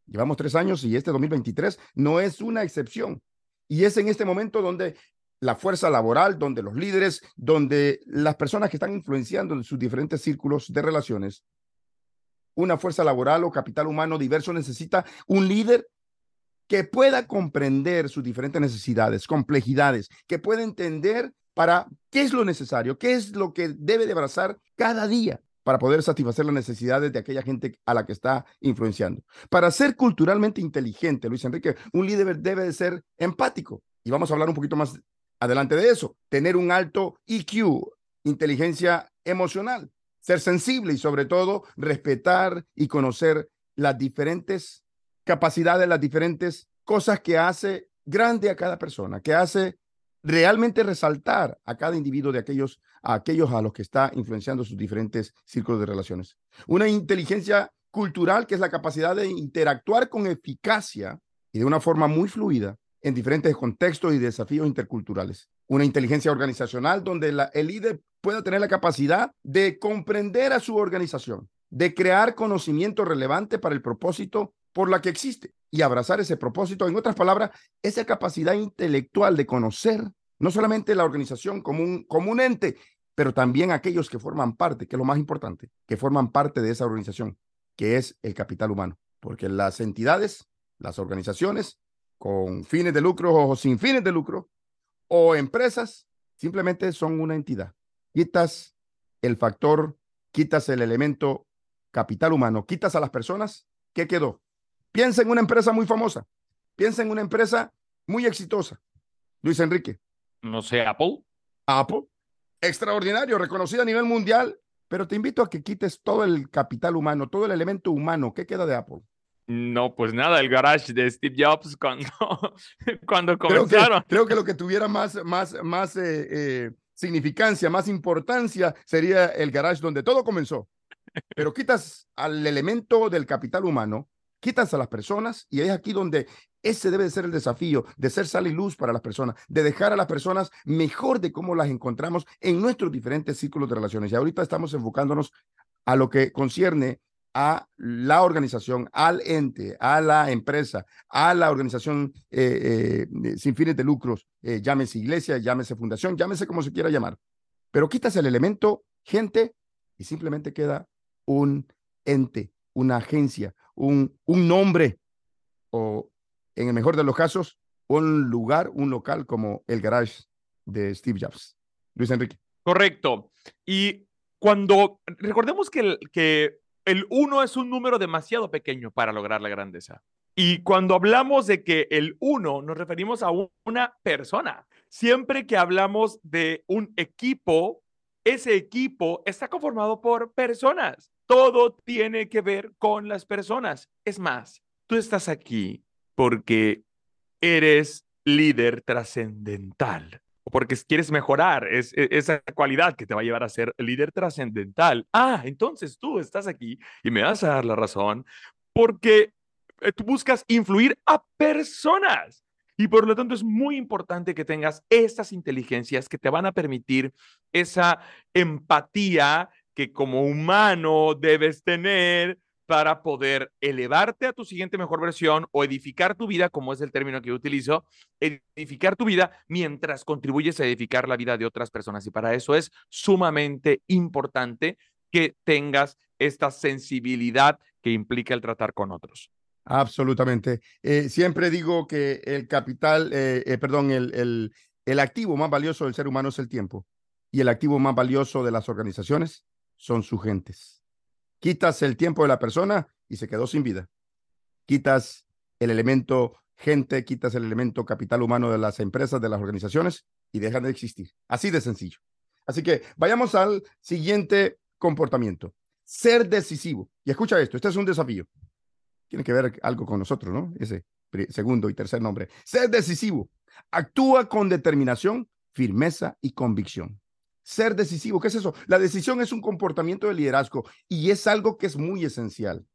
Llevamos tres años y este 2023 no es una excepción. Y es en este momento donde la fuerza laboral, donde los líderes, donde las personas que están influenciando en sus diferentes círculos de relaciones una fuerza laboral o capital humano diverso necesita un líder que pueda comprender sus diferentes necesidades, complejidades, que pueda entender para qué es lo necesario, qué es lo que debe de abrazar cada día para poder satisfacer las necesidades de aquella gente a la que está influenciando. Para ser culturalmente inteligente, Luis Enrique, un líder debe de ser empático. Y vamos a hablar un poquito más adelante de eso. Tener un alto EQ, inteligencia emocional ser sensible y sobre todo respetar y conocer las diferentes capacidades, las diferentes cosas que hace grande a cada persona, que hace realmente resaltar a cada individuo de aquellos a aquellos a los que está influenciando sus diferentes círculos de relaciones. Una inteligencia cultural que es la capacidad de interactuar con eficacia y de una forma muy fluida en diferentes contextos y desafíos interculturales. Una inteligencia organizacional donde el líder pueda tener la capacidad de comprender a su organización, de crear conocimiento relevante para el propósito por la que existe y abrazar ese propósito. En otras palabras, esa capacidad intelectual de conocer no solamente la organización como un, como un ente, pero también aquellos que forman parte, que es lo más importante, que forman parte de esa organización, que es el capital humano. Porque las entidades, las organizaciones, con fines de lucro o sin fines de lucro, o empresas, simplemente son una entidad. Quitas el factor, quitas el elemento capital humano, quitas a las personas, ¿qué quedó? Piensa en una empresa muy famosa, piensa en una empresa muy exitosa. Luis Enrique. No sé, Apple. Apple, extraordinario, reconocido a nivel mundial, pero te invito a que quites todo el capital humano, todo el elemento humano. ¿Qué queda de Apple? No, pues nada, el garage de Steve Jobs cuando, cuando comenzaron. Creo que, lo que tuviera más, más, más eh, eh, significancia, más importancia sería el garage donde todo comenzó. Pero quitas al elemento del capital humano, quitas a las personas y es aquí donde ese debe de ser el desafío de ser sal y luz para las personas, de dejar a las personas mejor de cómo las encontramos en nuestros diferentes círculos de relaciones. Y ahorita estamos enfocándonos a lo que concierne a la organización, al ente, a la empresa, a la organización eh, eh, sin fines de lucros, eh, llámese iglesia, llámese fundación, llámese como se quiera llamar. Pero quitas el elemento gente y simplemente queda un ente, una agencia, un, un nombre o, en el mejor de los casos, un lugar, un local como el garage de Steve Jobs. Luis Enrique. Correcto. Y cuando recordemos que, que el 1 es un número demasiado pequeño para lograr la grandeza. Y cuando hablamos de que el 1 nos referimos a una persona. siempre que hablamos de un equipo, ese equipo está conformado por personas. Todo tiene que ver con las personas. Es más, tú estás aquí porque eres líder trascendental porque quieres mejorar es, e, esa cualidad que te va a llevar a ser líder trascendental. Ah, entonces tú estás aquí y me vas a dar la razón porque eh, tú buscas influir a personas. Y por lo tanto es muy importante que tengas estas inteligencias que te van a permitir esa empatía que como humano debes tener para poder elevarte a tu siguiente mejor versión o edificar tu vida, como es el término que utilizo, edificar tu vida mientras contribuyes a edificar la vida de otras personas. Y para eso es sumamente importante que tengas esta sensibilidad que implica el tratar con otros. Absolutamente. Eh, siempre digo que el capital, eh, eh, perdón, el, el activo más valioso del ser humano es el tiempo y el activo más valioso de las organizaciones son sus gentes. Quitas el tiempo de la persona y se quedó sin vida. Quitas el elemento gente, quitas el elemento capital humano de las empresas, de las organizaciones y dejan de existir. Así de sencillo. Así que vayamos al siguiente comportamiento. Ser decisivo. Y escucha esto, este es un desafío. Tiene que ver algo con nosotros, ¿no? Ese segundo y tercer nombre. Ser decisivo. Actúa con determinación, firmeza y convicción ser decisivo. ¿Qué es eso? La decisión es un comportamiento de liderazgo y es algo que es muy esencial.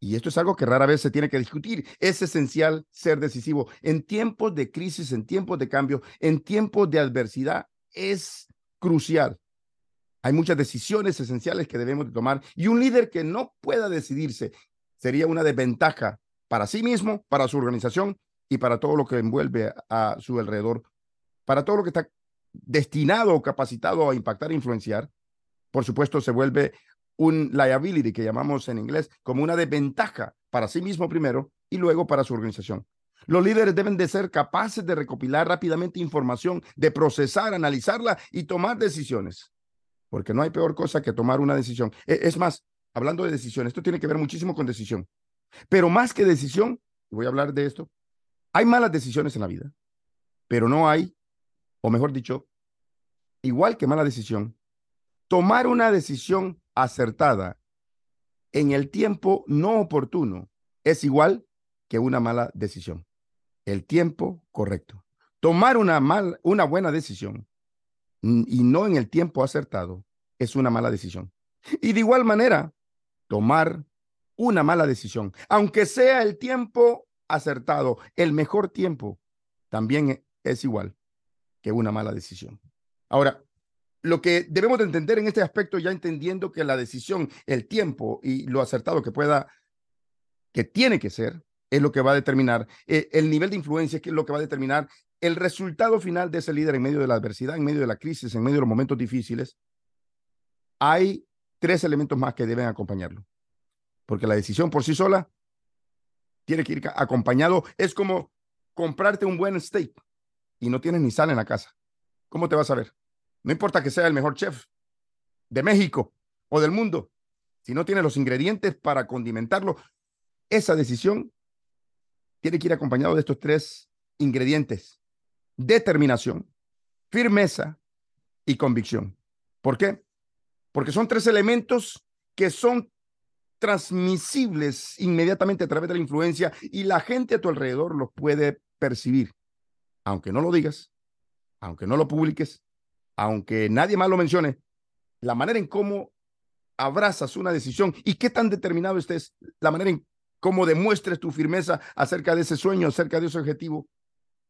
Y esto es algo que rara vez se tiene que discutir. Es esencial ser decisivo. En tiempos de crisis, en tiempos de cambio, en tiempos de adversidad, es crucial. Hay muchas decisiones esenciales que debemos de tomar y un líder que no pueda decidirse sería una desventaja para sí mismo, para su organización y para todo lo que envuelve a su alrededor, para todo lo que está destinado o capacitado a impactar e influenciar, por supuesto se vuelve un liability que llamamos en inglés como una desventaja para sí mismo primero y luego para su organización. Los líderes deben de ser capaces de recopilar rápidamente información, de procesar, analizarla y tomar decisiones, porque no hay peor cosa que tomar una decisión. E, es más, hablando de decisión, esto tiene que ver muchísimo con decisión, pero más que decisión, voy a hablar de esto, hay malas decisiones en la vida, pero no hay o mejor dicho, igual que mala decisión, tomar una decisión acertada en el tiempo no oportuno es igual que una mala decisión. El tiempo correcto. Tomar una, mal, una buena decisión y no en el tiempo acertado es una mala decisión. Y de igual manera, tomar una mala decisión, aunque sea el tiempo acertado, el mejor tiempo, también es igual que una mala decisión. Ahora, lo que debemos de entender en este aspecto, ya entendiendo que la decisión, el tiempo y lo acertado que pueda, que tiene que ser, es lo que va a determinar eh, el nivel de influencia, que es lo que va a determinar el resultado final de ese líder en medio de la adversidad, en medio de la crisis, en medio de los momentos difíciles. Hay tres elementos más que deben acompañarlo, porque la decisión por sí sola tiene que ir acompañado. Es como comprarte un buen steak y no tienes ni sal en la casa, ¿cómo te vas a ver? No importa que sea el mejor chef de México o del mundo, si no tienes los ingredientes para condimentarlo, esa decisión tiene que ir acompañado de estos tres ingredientes. Determinación, firmeza y convicción. ¿Por qué? Porque son tres elementos que son transmisibles inmediatamente a través de la influencia y la gente a tu alrededor los puede percibir aunque no lo digas, aunque no lo publiques, aunque nadie más lo mencione, la manera en cómo abrazas una decisión y qué tan determinado estés, la manera en cómo demuestres tu firmeza acerca de ese sueño, acerca de ese objetivo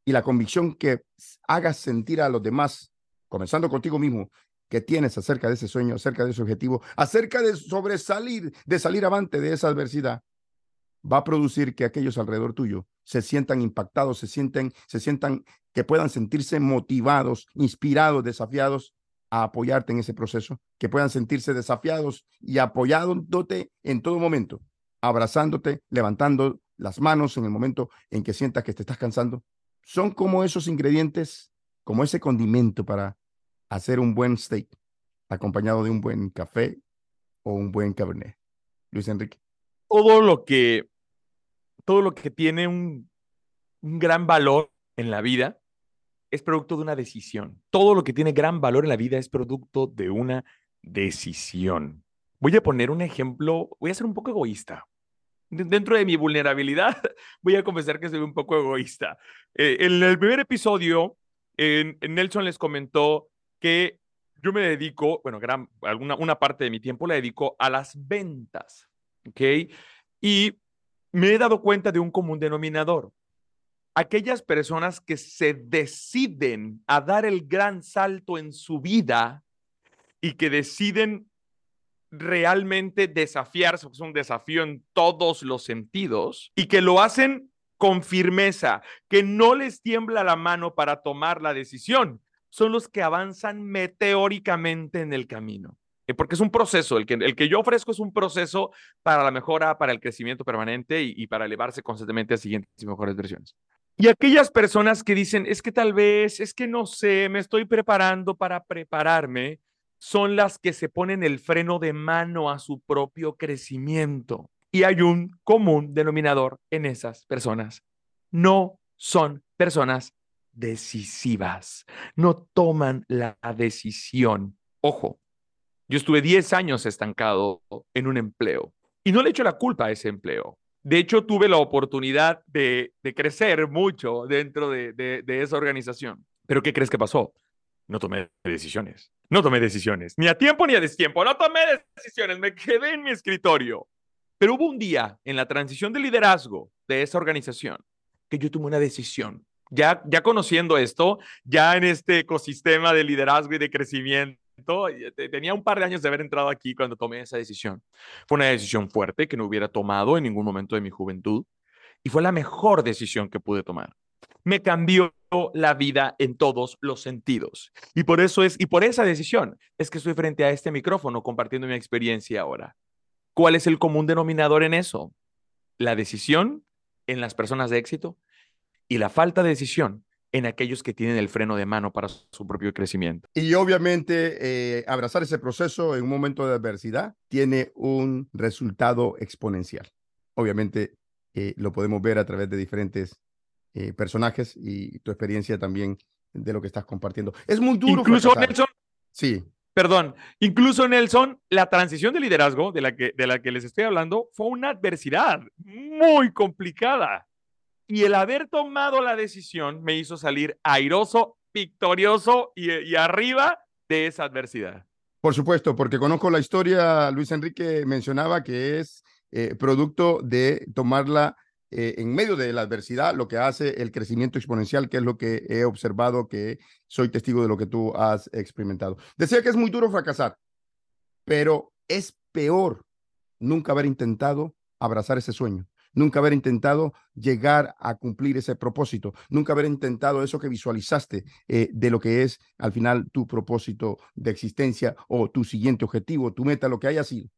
y la convicción que hagas sentir a los demás, comenzando contigo mismo, que tienes acerca de ese sueño, acerca de ese objetivo, acerca de sobresalir, de salir avante de esa adversidad, va a producir que aquellos alrededor tuyo se sientan impactados, se sienten, se sientan que puedan sentirse motivados, inspirados, desafiados a apoyarte en ese proceso, que puedan sentirse desafiados y apoyándote en todo momento, abrazándote, levantando las manos en el momento en que sientas que te estás cansando. Son como esos ingredientes, como ese condimento para hacer un buen steak, acompañado de un buen café o un buen cabernet. Luis Enrique todo lo que, todo lo que tiene un, gran valor en la vida es producto de una decisión. Todo lo que tiene gran valor en la vida es producto de una decisión. Voy a poner un ejemplo, voy a ser un poco egoísta. Dentro de mi vulnerabilidad, voy a confesar que soy un poco egoísta. Eh, en el primer episodio, Nelson les comentó que yo me dedico, bueno, gran, alguna, una parte de mi tiempo la dedico a las ventas, ¿ok? Y me he dado cuenta de un común denominador. Aquellas personas que se deciden a dar el gran salto en su vida y que deciden realmente desafiarse, es un desafío en todos los sentidos, y que lo hacen con firmeza, que no les tiembla la mano para tomar la decisión, son los que avanzan meteóricamente en el camino. Porque es un proceso, el que, el que yo ofrezco es un proceso para la mejora, para el crecimiento permanente y, y para elevarse constantemente a siguientes y mejores versiones. Y aquellas personas que dicen, es que tal vez, es que no sé, me estoy preparando para prepararme, son las que se ponen el freno de mano a su propio crecimiento. Y hay un común denominador en esas personas. No son personas decisivas. No toman la decisión. Ojo, yo estuve 10 años estancado en un empleo y no le echo la culpa a ese empleo. De hecho, tuve la oportunidad de, crecer mucho dentro de, de esa organización. Pero ¿qué crees que pasó? No tomé decisiones. No tomé decisiones. Ni a tiempo ni a destiempo. No tomé decisiones. Me quedé en mi escritorio. Pero hubo un día en la transición de liderazgo de esa organización que yo tomé una decisión ya, ya conociendo esto, ya en este ecosistema de liderazgo y de crecimiento, tenía un par de años de haber entrado aquí cuando tomé esa decisión. Fue una decisión fuerte que no hubiera tomado en ningún momento de mi juventud y fue la mejor decisión que pude tomar. Me cambió la vida en todos los sentidos. Y por eso es, y por esa decisión es que estoy frente a este micrófono compartiendo mi experiencia ahora. ¿Cuál es el común denominador en eso? La decisión en las personas de éxito y la falta de decisión en aquellos que tienen el freno de mano para su propio crecimiento. Y obviamente eh, abrazar ese proceso en un momento de adversidad tiene un resultado exponencial. Obviamente eh, lo podemos ver a través de diferentes eh, personajes y tu experiencia también de lo que estás compartiendo. Es muy duro. Incluso Nelson. Sí. Perdón, incluso Nelson, la transición de liderazgo de la que, de la que les estoy hablando fue una adversidad muy complicada y el haber tomado la decisión me hizo salir airoso, victorioso y, arriba de esa adversidad. Por supuesto, porque conozco la historia, Luis Enrique mencionaba que es eh, producto de tomarla eh, en medio de la adversidad, lo que hace el crecimiento exponencial, que es lo que he observado, que soy testigo de lo que tú has experimentado. Decía que es muy duro fracasar, pero es peor nunca haber intentado abrazar ese sueño nunca haber intentado llegar a cumplir ese propósito, nunca haber intentado eso que visualizaste eh, de lo que es al final tu propósito de existencia o tu siguiente objetivo, tu meta, lo que haya sido.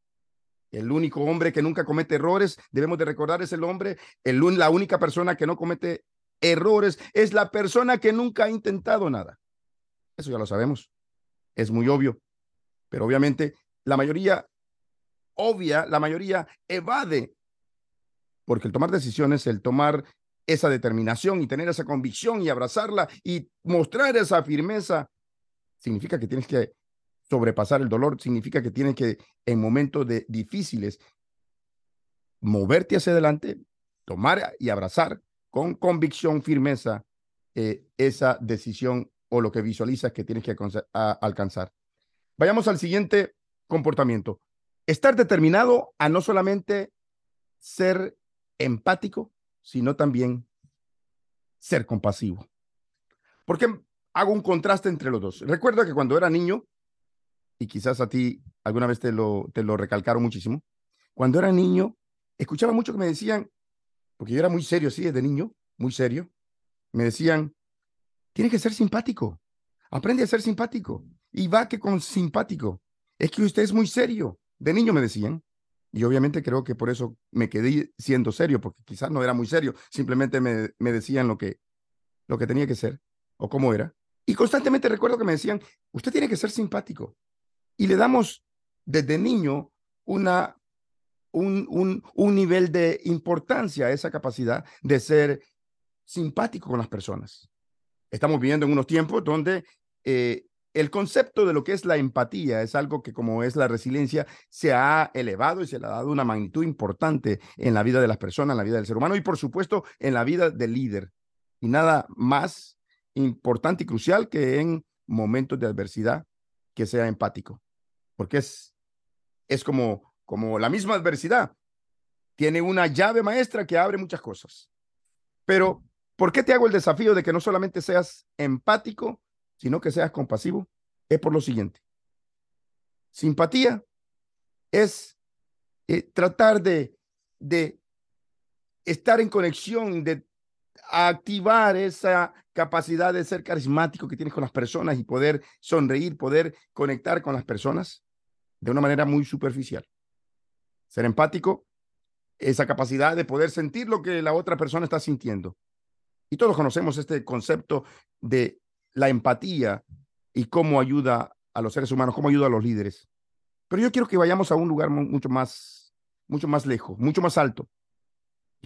El único hombre que nunca comete errores, debemos de recordar, es el hombre, el, la única persona que no comete errores es la persona que nunca ha intentado nada. Eso ya lo sabemos, es muy obvio, pero obviamente la mayoría, obvia, la mayoría evade porque el tomar decisiones, el tomar esa determinación y tener esa convicción y abrazarla y mostrar esa firmeza, significa que tienes que sobrepasar el dolor, significa que tienes que, en momentos de difíciles, moverte hacia adelante, tomar y abrazar con convicción, firmeza, eh, esa decisión o lo que visualizas que tienes que alcanzar. Vayamos al siguiente comportamiento. Estar determinado a no solamente ser empático, sino también ser compasivo. ¿Por qué hago un contraste entre los dos? Recuerdo que cuando era niño, y quizás a ti alguna vez te lo, te lo recalcaron muchísimo, cuando era niño, escuchaba mucho que me decían, porque yo era muy serio, sí, de niño, muy serio, me decían, tiene que ser simpático, aprende a ser simpático, y va que con simpático, es que usted es muy serio, de niño me decían, y obviamente creo que por eso me quedé siendo serio, porque quizás no era muy serio, simplemente me, me decían lo que, lo que tenía que ser o cómo era. Y constantemente recuerdo que me decían, usted tiene que ser simpático. Y le damos desde niño una, un, un, un nivel de importancia a esa capacidad de ser simpático con las personas. Estamos viviendo en unos tiempos donde eh, el concepto de lo que es la empatía es algo que, como es la resiliencia, se ha elevado y se le ha dado una magnitud importante en la vida de las personas, en la vida del ser humano y, por supuesto, en la vida del líder. Y nada más importante y crucial que en momentos de adversidad que sea empático, porque es, es como, como la misma adversidad. Tiene una llave maestra que abre muchas cosas. Pero, ¿por qué te hago el desafío de que no solamente seas empático, sino que seas compasivo, es por lo siguiente. Simpatía es eh, tratar de, de estar en conexión, de activar esa capacidad de ser carismático que tienes con las personas y poder sonreír, poder conectar con las personas de una manera muy superficial. Ser empático, esa capacidad de poder sentir lo que la otra persona está sintiendo. Y todos conocemos este concepto de la empatía y cómo ayuda a los seres humanos, cómo ayuda a los líderes. Pero yo quiero que vayamos a un lugar mucho más, mucho más lejos, mucho más alto.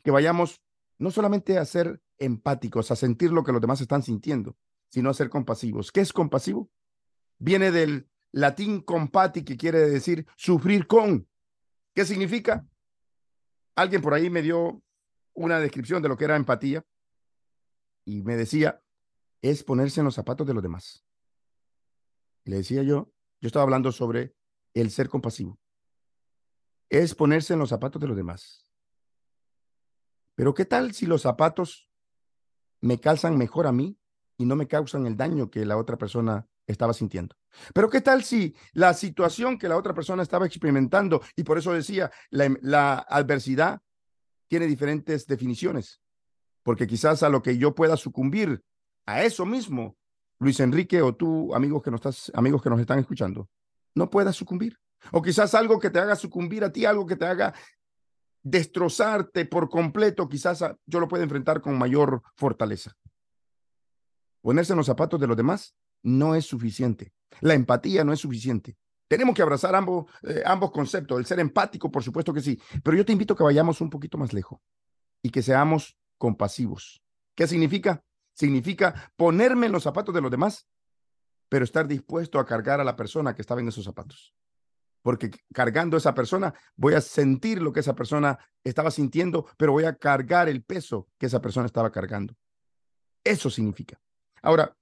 Que vayamos no solamente a ser empáticos, a sentir lo que los demás están sintiendo, sino a ser compasivos. ¿Qué es compasivo? Viene del latín compati, que quiere decir sufrir con. ¿Qué significa? Alguien por ahí me dio una descripción de lo que era empatía y me decía, es ponerse en los zapatos de los demás. Le decía yo, yo estaba hablando sobre el ser compasivo. Es ponerse en los zapatos de los demás. Pero ¿qué tal si los zapatos me calzan mejor a mí y no me causan el daño que la otra persona estaba sintiendo? Pero ¿qué tal si la situación que la otra persona estaba experimentando, y por eso decía, la adversidad tiene diferentes definiciones? Porque quizás a lo que yo pueda sucumbir a eso mismo, Luis Enrique o tú, amigos que nos estás, amigos que nos están escuchando, no puedas sucumbir. O quizás algo que te haga sucumbir a ti, algo que te haga destrozarte por completo, quizás yo lo pueda enfrentar con mayor fortaleza. Ponerse en los zapatos de los demás no es suficiente. La empatía no es suficiente. Tenemos que abrazar ambos, eh, ambos conceptos. El ser empático, por supuesto que sí. Pero yo te invito a que vayamos un poquito más lejos y que seamos compasivos. ¿Qué significa? Significa ponerme en los zapatos de los demás, pero estar dispuesto a cargar a la persona que estaba en esos zapatos. Porque cargando a esa persona voy a sentir lo que esa persona estaba sintiendo, pero voy a cargar el peso que esa persona estaba cargando. Eso significa. Ahora,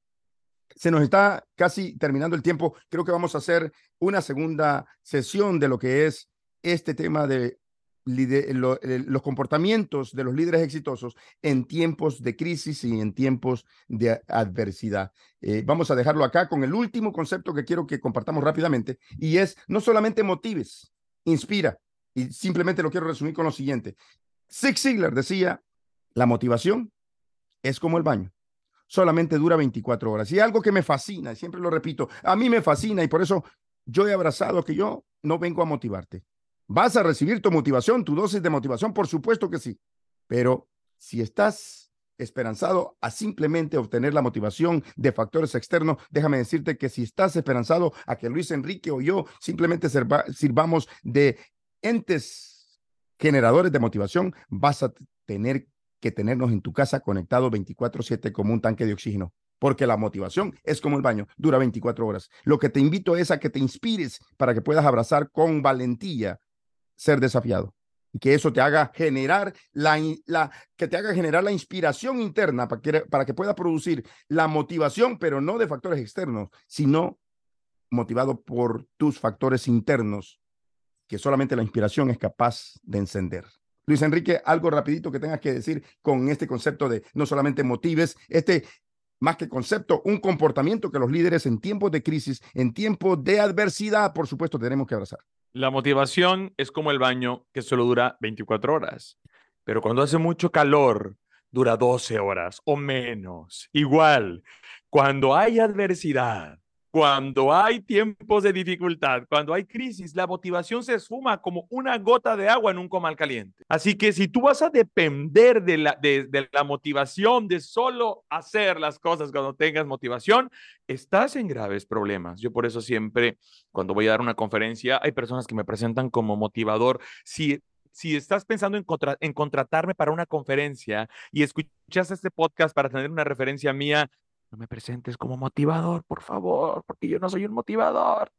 se nos está casi terminando el tiempo. Creo que vamos a hacer una segunda sesión de lo que es este tema de eh, los comportamientos de los líderes exitosos en tiempos de crisis y en tiempos de adversidad. Eh, vamos a dejarlo acá con el último concepto que quiero que compartamos rápidamente y es no solamente motives, inspira. Y simplemente lo quiero resumir con lo siguiente. Zig Ziglar decía, la motivación es como el baño solamente dura 24 horas. Y algo que me fascina, siempre lo repito, a mí me fascina y por eso yo he abrazado que yo no vengo a motivarte. ¿Vas a recibir tu motivación, tu dosis de motivación? Por supuesto que sí. Pero si estás esperanzado a simplemente obtener la motivación de factores externos, déjame decirte que si estás esperanzado a que Luis Enrique o yo simplemente sirvamos de entes generadores de motivación, vas a tener que tenernos en tu casa conectado 24/7 como un tanque de oxígeno porque la motivación es como el baño, dura 24 horas. Lo que te invito es a que te inspires para que puedas abrazar con valentía ser desafiado y que eso te haga generar la, que te haga generar la inspiración interna para que, para que pueda producir la motivación, pero no de factores externos, sino motivado por tus factores internos, que solamente la inspiración es capaz de encender. Luis Enrique, algo rapidito que tengas que decir con este concepto de no solamente motives, este más que concepto, un comportamiento que los líderes en tiempos de crisis, en tiempos de adversidad, por supuesto, tenemos que abrazar. La motivación es como el baño que solo dura 24 horas, pero cuando hace mucho calor dura 12 horas o menos. Igual, cuando hay adversidad, cuando hay tiempos de dificultad, cuando hay crisis, la motivación se esfuma como una gota de agua en un comal caliente. Así que si tú vas a depender de la, de, la motivación, de solo hacer las cosas cuando tengas motivación, estás en graves problemas. Yo por eso siempre, cuando voy a dar una conferencia, hay personas que me presentan como motivador. Si si estás pensando en, en, contratarme para una conferencia y escuchas este podcast para tener una referencia mía, no me presentes como motivador, por favor, porque yo no soy un motivador.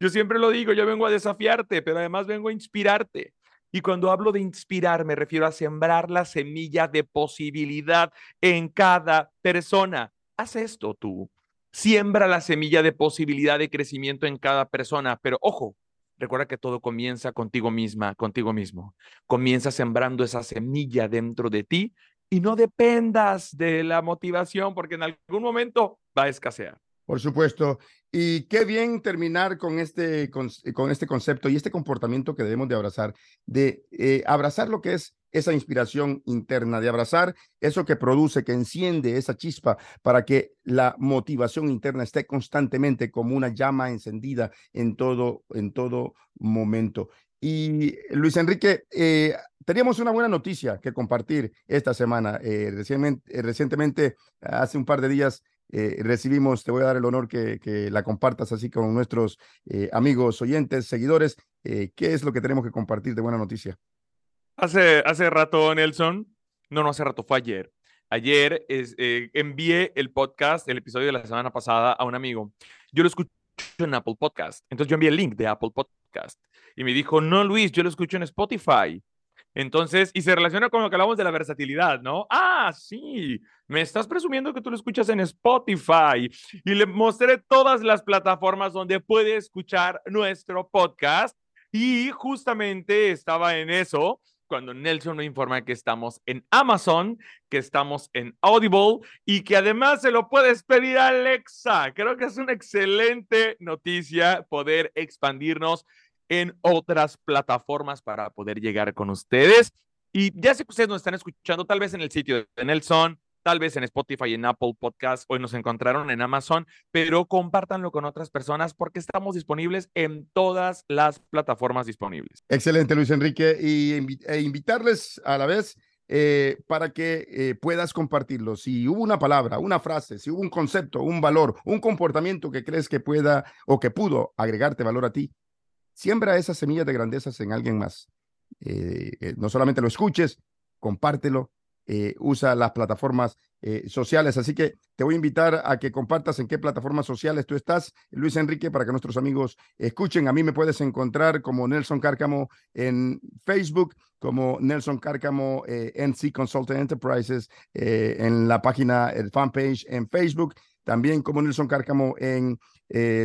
Yo siempre lo digo, yo vengo a desafiarte, pero además vengo a inspirarte. Y cuando hablo de inspirar, me refiero a sembrar la semilla de posibilidad en cada persona. Haz esto tú. Siembra la semilla de posibilidad de crecimiento en cada persona. Pero ojo, recuerda que todo comienza contigo misma, contigo mismo. Comienza sembrando esa semilla dentro de ti y no dependas de la motivación porque en algún momento va a escasear. Por supuesto. Y qué bien terminar con este, con, este concepto y este comportamiento que debemos de abrazar, de eh, abrazar lo que es esa inspiración interna, de abrazar eso que produce, que enciende esa chispa para que la motivación interna esté constantemente como una llama encendida en todo, en todo momento. Y Luis Enrique, eh, teníamos una buena noticia que compartir esta semana. Eh, recientemente, recientemente, hace un par de días, eh, recibimos, te voy a dar el honor que, la compartas así con nuestros eh, amigos, oyentes, seguidores. Eh, ¿Qué es lo que tenemos que compartir de buena noticia? Hace, hace rato, Nelson, no, no hace rato, fue ayer. Ayer envié el podcast, el episodio de la semana pasada a un amigo. Yo lo escucho en Apple Podcast. Entonces yo envié el link de Apple Podcast y me dijo, no, Luis, yo lo escucho en Spotify. Entonces, y se relaciona con lo que hablamos de la versatilidad, ¿no? Ah, sí, me estás presumiendo que tú lo escuchas en Spotify y le mostré todas las plataformas donde puede escuchar nuestro podcast y justamente estaba en eso cuando Nelson me informa que estamos en Amazon, que estamos en Audible y que además se lo puedes pedir a Alexa. Creo que es una excelente noticia poder expandirnos en otras plataformas para poder llegar con ustedes. Y ya sé que ustedes nos están escuchando tal vez en el sitio de Nelson, tal vez en Spotify, en Apple Podcast, hoy nos encontraron en Amazon, pero compártanlo con otras personas porque estamos disponibles en todas las plataformas disponibles. Excelente, Luis Enrique, y e invitarles a la vez eh, para que eh, puedas compartirlo. Si hubo una palabra, una frase, si hubo un concepto, un valor, un comportamiento que crees que pueda o que pudo agregarte valor a ti, Siembra esas semillas de grandezas en alguien más. Eh, eh, no solamente lo escuches, compártelo, eh, usa las plataformas sociales. Así que te voy a invitar a que compartas en qué plataformas sociales tú estás, Luis Enrique, para que nuestros amigos escuchen. A mí me puedes encontrar como Nelson Cárcamo en Facebook, como Nelson Cárcamo NC Consulting Enterprises en la página, el fanpage en Facebook, también como Nelson Cárcamo en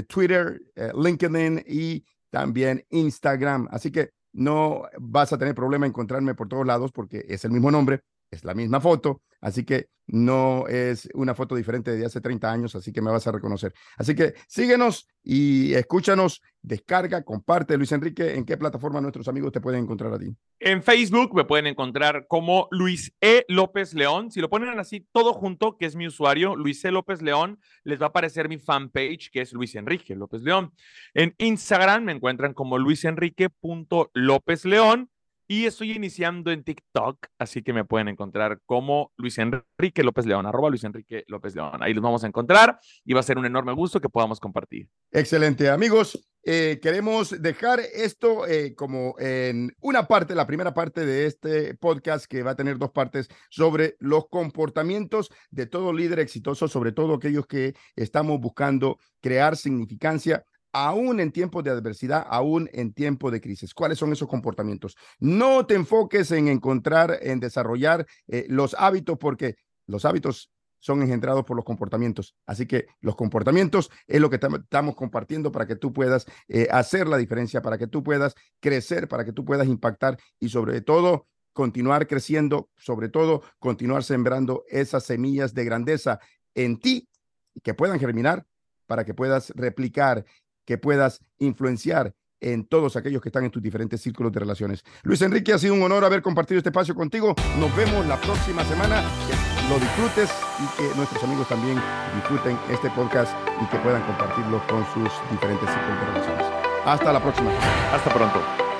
Twitter, LinkedIn y también Instagram. Así que no vas a tener problema encontrarme por todos lados porque es el mismo nombre, es la misma foto, así que no es una foto diferente de hace 30 años, así que me vas a reconocer. Así que síguenos y escúchanos, descarga, comparte, Luis Enrique, ¿en qué plataforma nuestros amigos te pueden encontrar a ti? En Facebook me pueden encontrar como Luis E. López León. Si lo ponen así todo junto, que es mi usuario, Luis E. López León, les va a aparecer mi fanpage, que es Luis Enrique López León. En Instagram me encuentran como luisenrique.lópez León y estoy iniciando en TikTok, así que me pueden encontrar como Luis Enrique López León, arroba Luis Enrique López León. Ahí los vamos a encontrar y va a ser un enorme gusto que podamos compartir. Excelente, amigos. Eh, queremos dejar esto eh, como en una parte, la primera parte de este podcast que va a tener dos partes sobre los comportamientos de todo líder exitoso, sobre todo aquellos que estamos buscando crear significancia aún en tiempos de adversidad, aún en tiempos de crisis. ¿Cuáles son esos comportamientos? No te enfoques en encontrar, en desarrollar eh, los hábitos, porque los hábitos son engendrados por los comportamientos. Así que los comportamientos es lo que estamos compartiendo para que tú puedas eh, hacer la diferencia, para que tú puedas crecer, para que tú puedas impactar y sobre todo continuar creciendo, sobre todo continuar sembrando esas semillas de grandeza en ti que puedan germinar para que puedas replicar que puedas influenciar en todos aquellos que están en tus diferentes círculos de relaciones. Luis Enrique, ha sido un honor haber compartido este espacio contigo. Nos vemos la próxima semana. Lo disfrutes y que nuestros amigos también disfruten este podcast y que puedan compartirlo con sus diferentes círculos de relaciones. Hasta la próxima. Hasta pronto.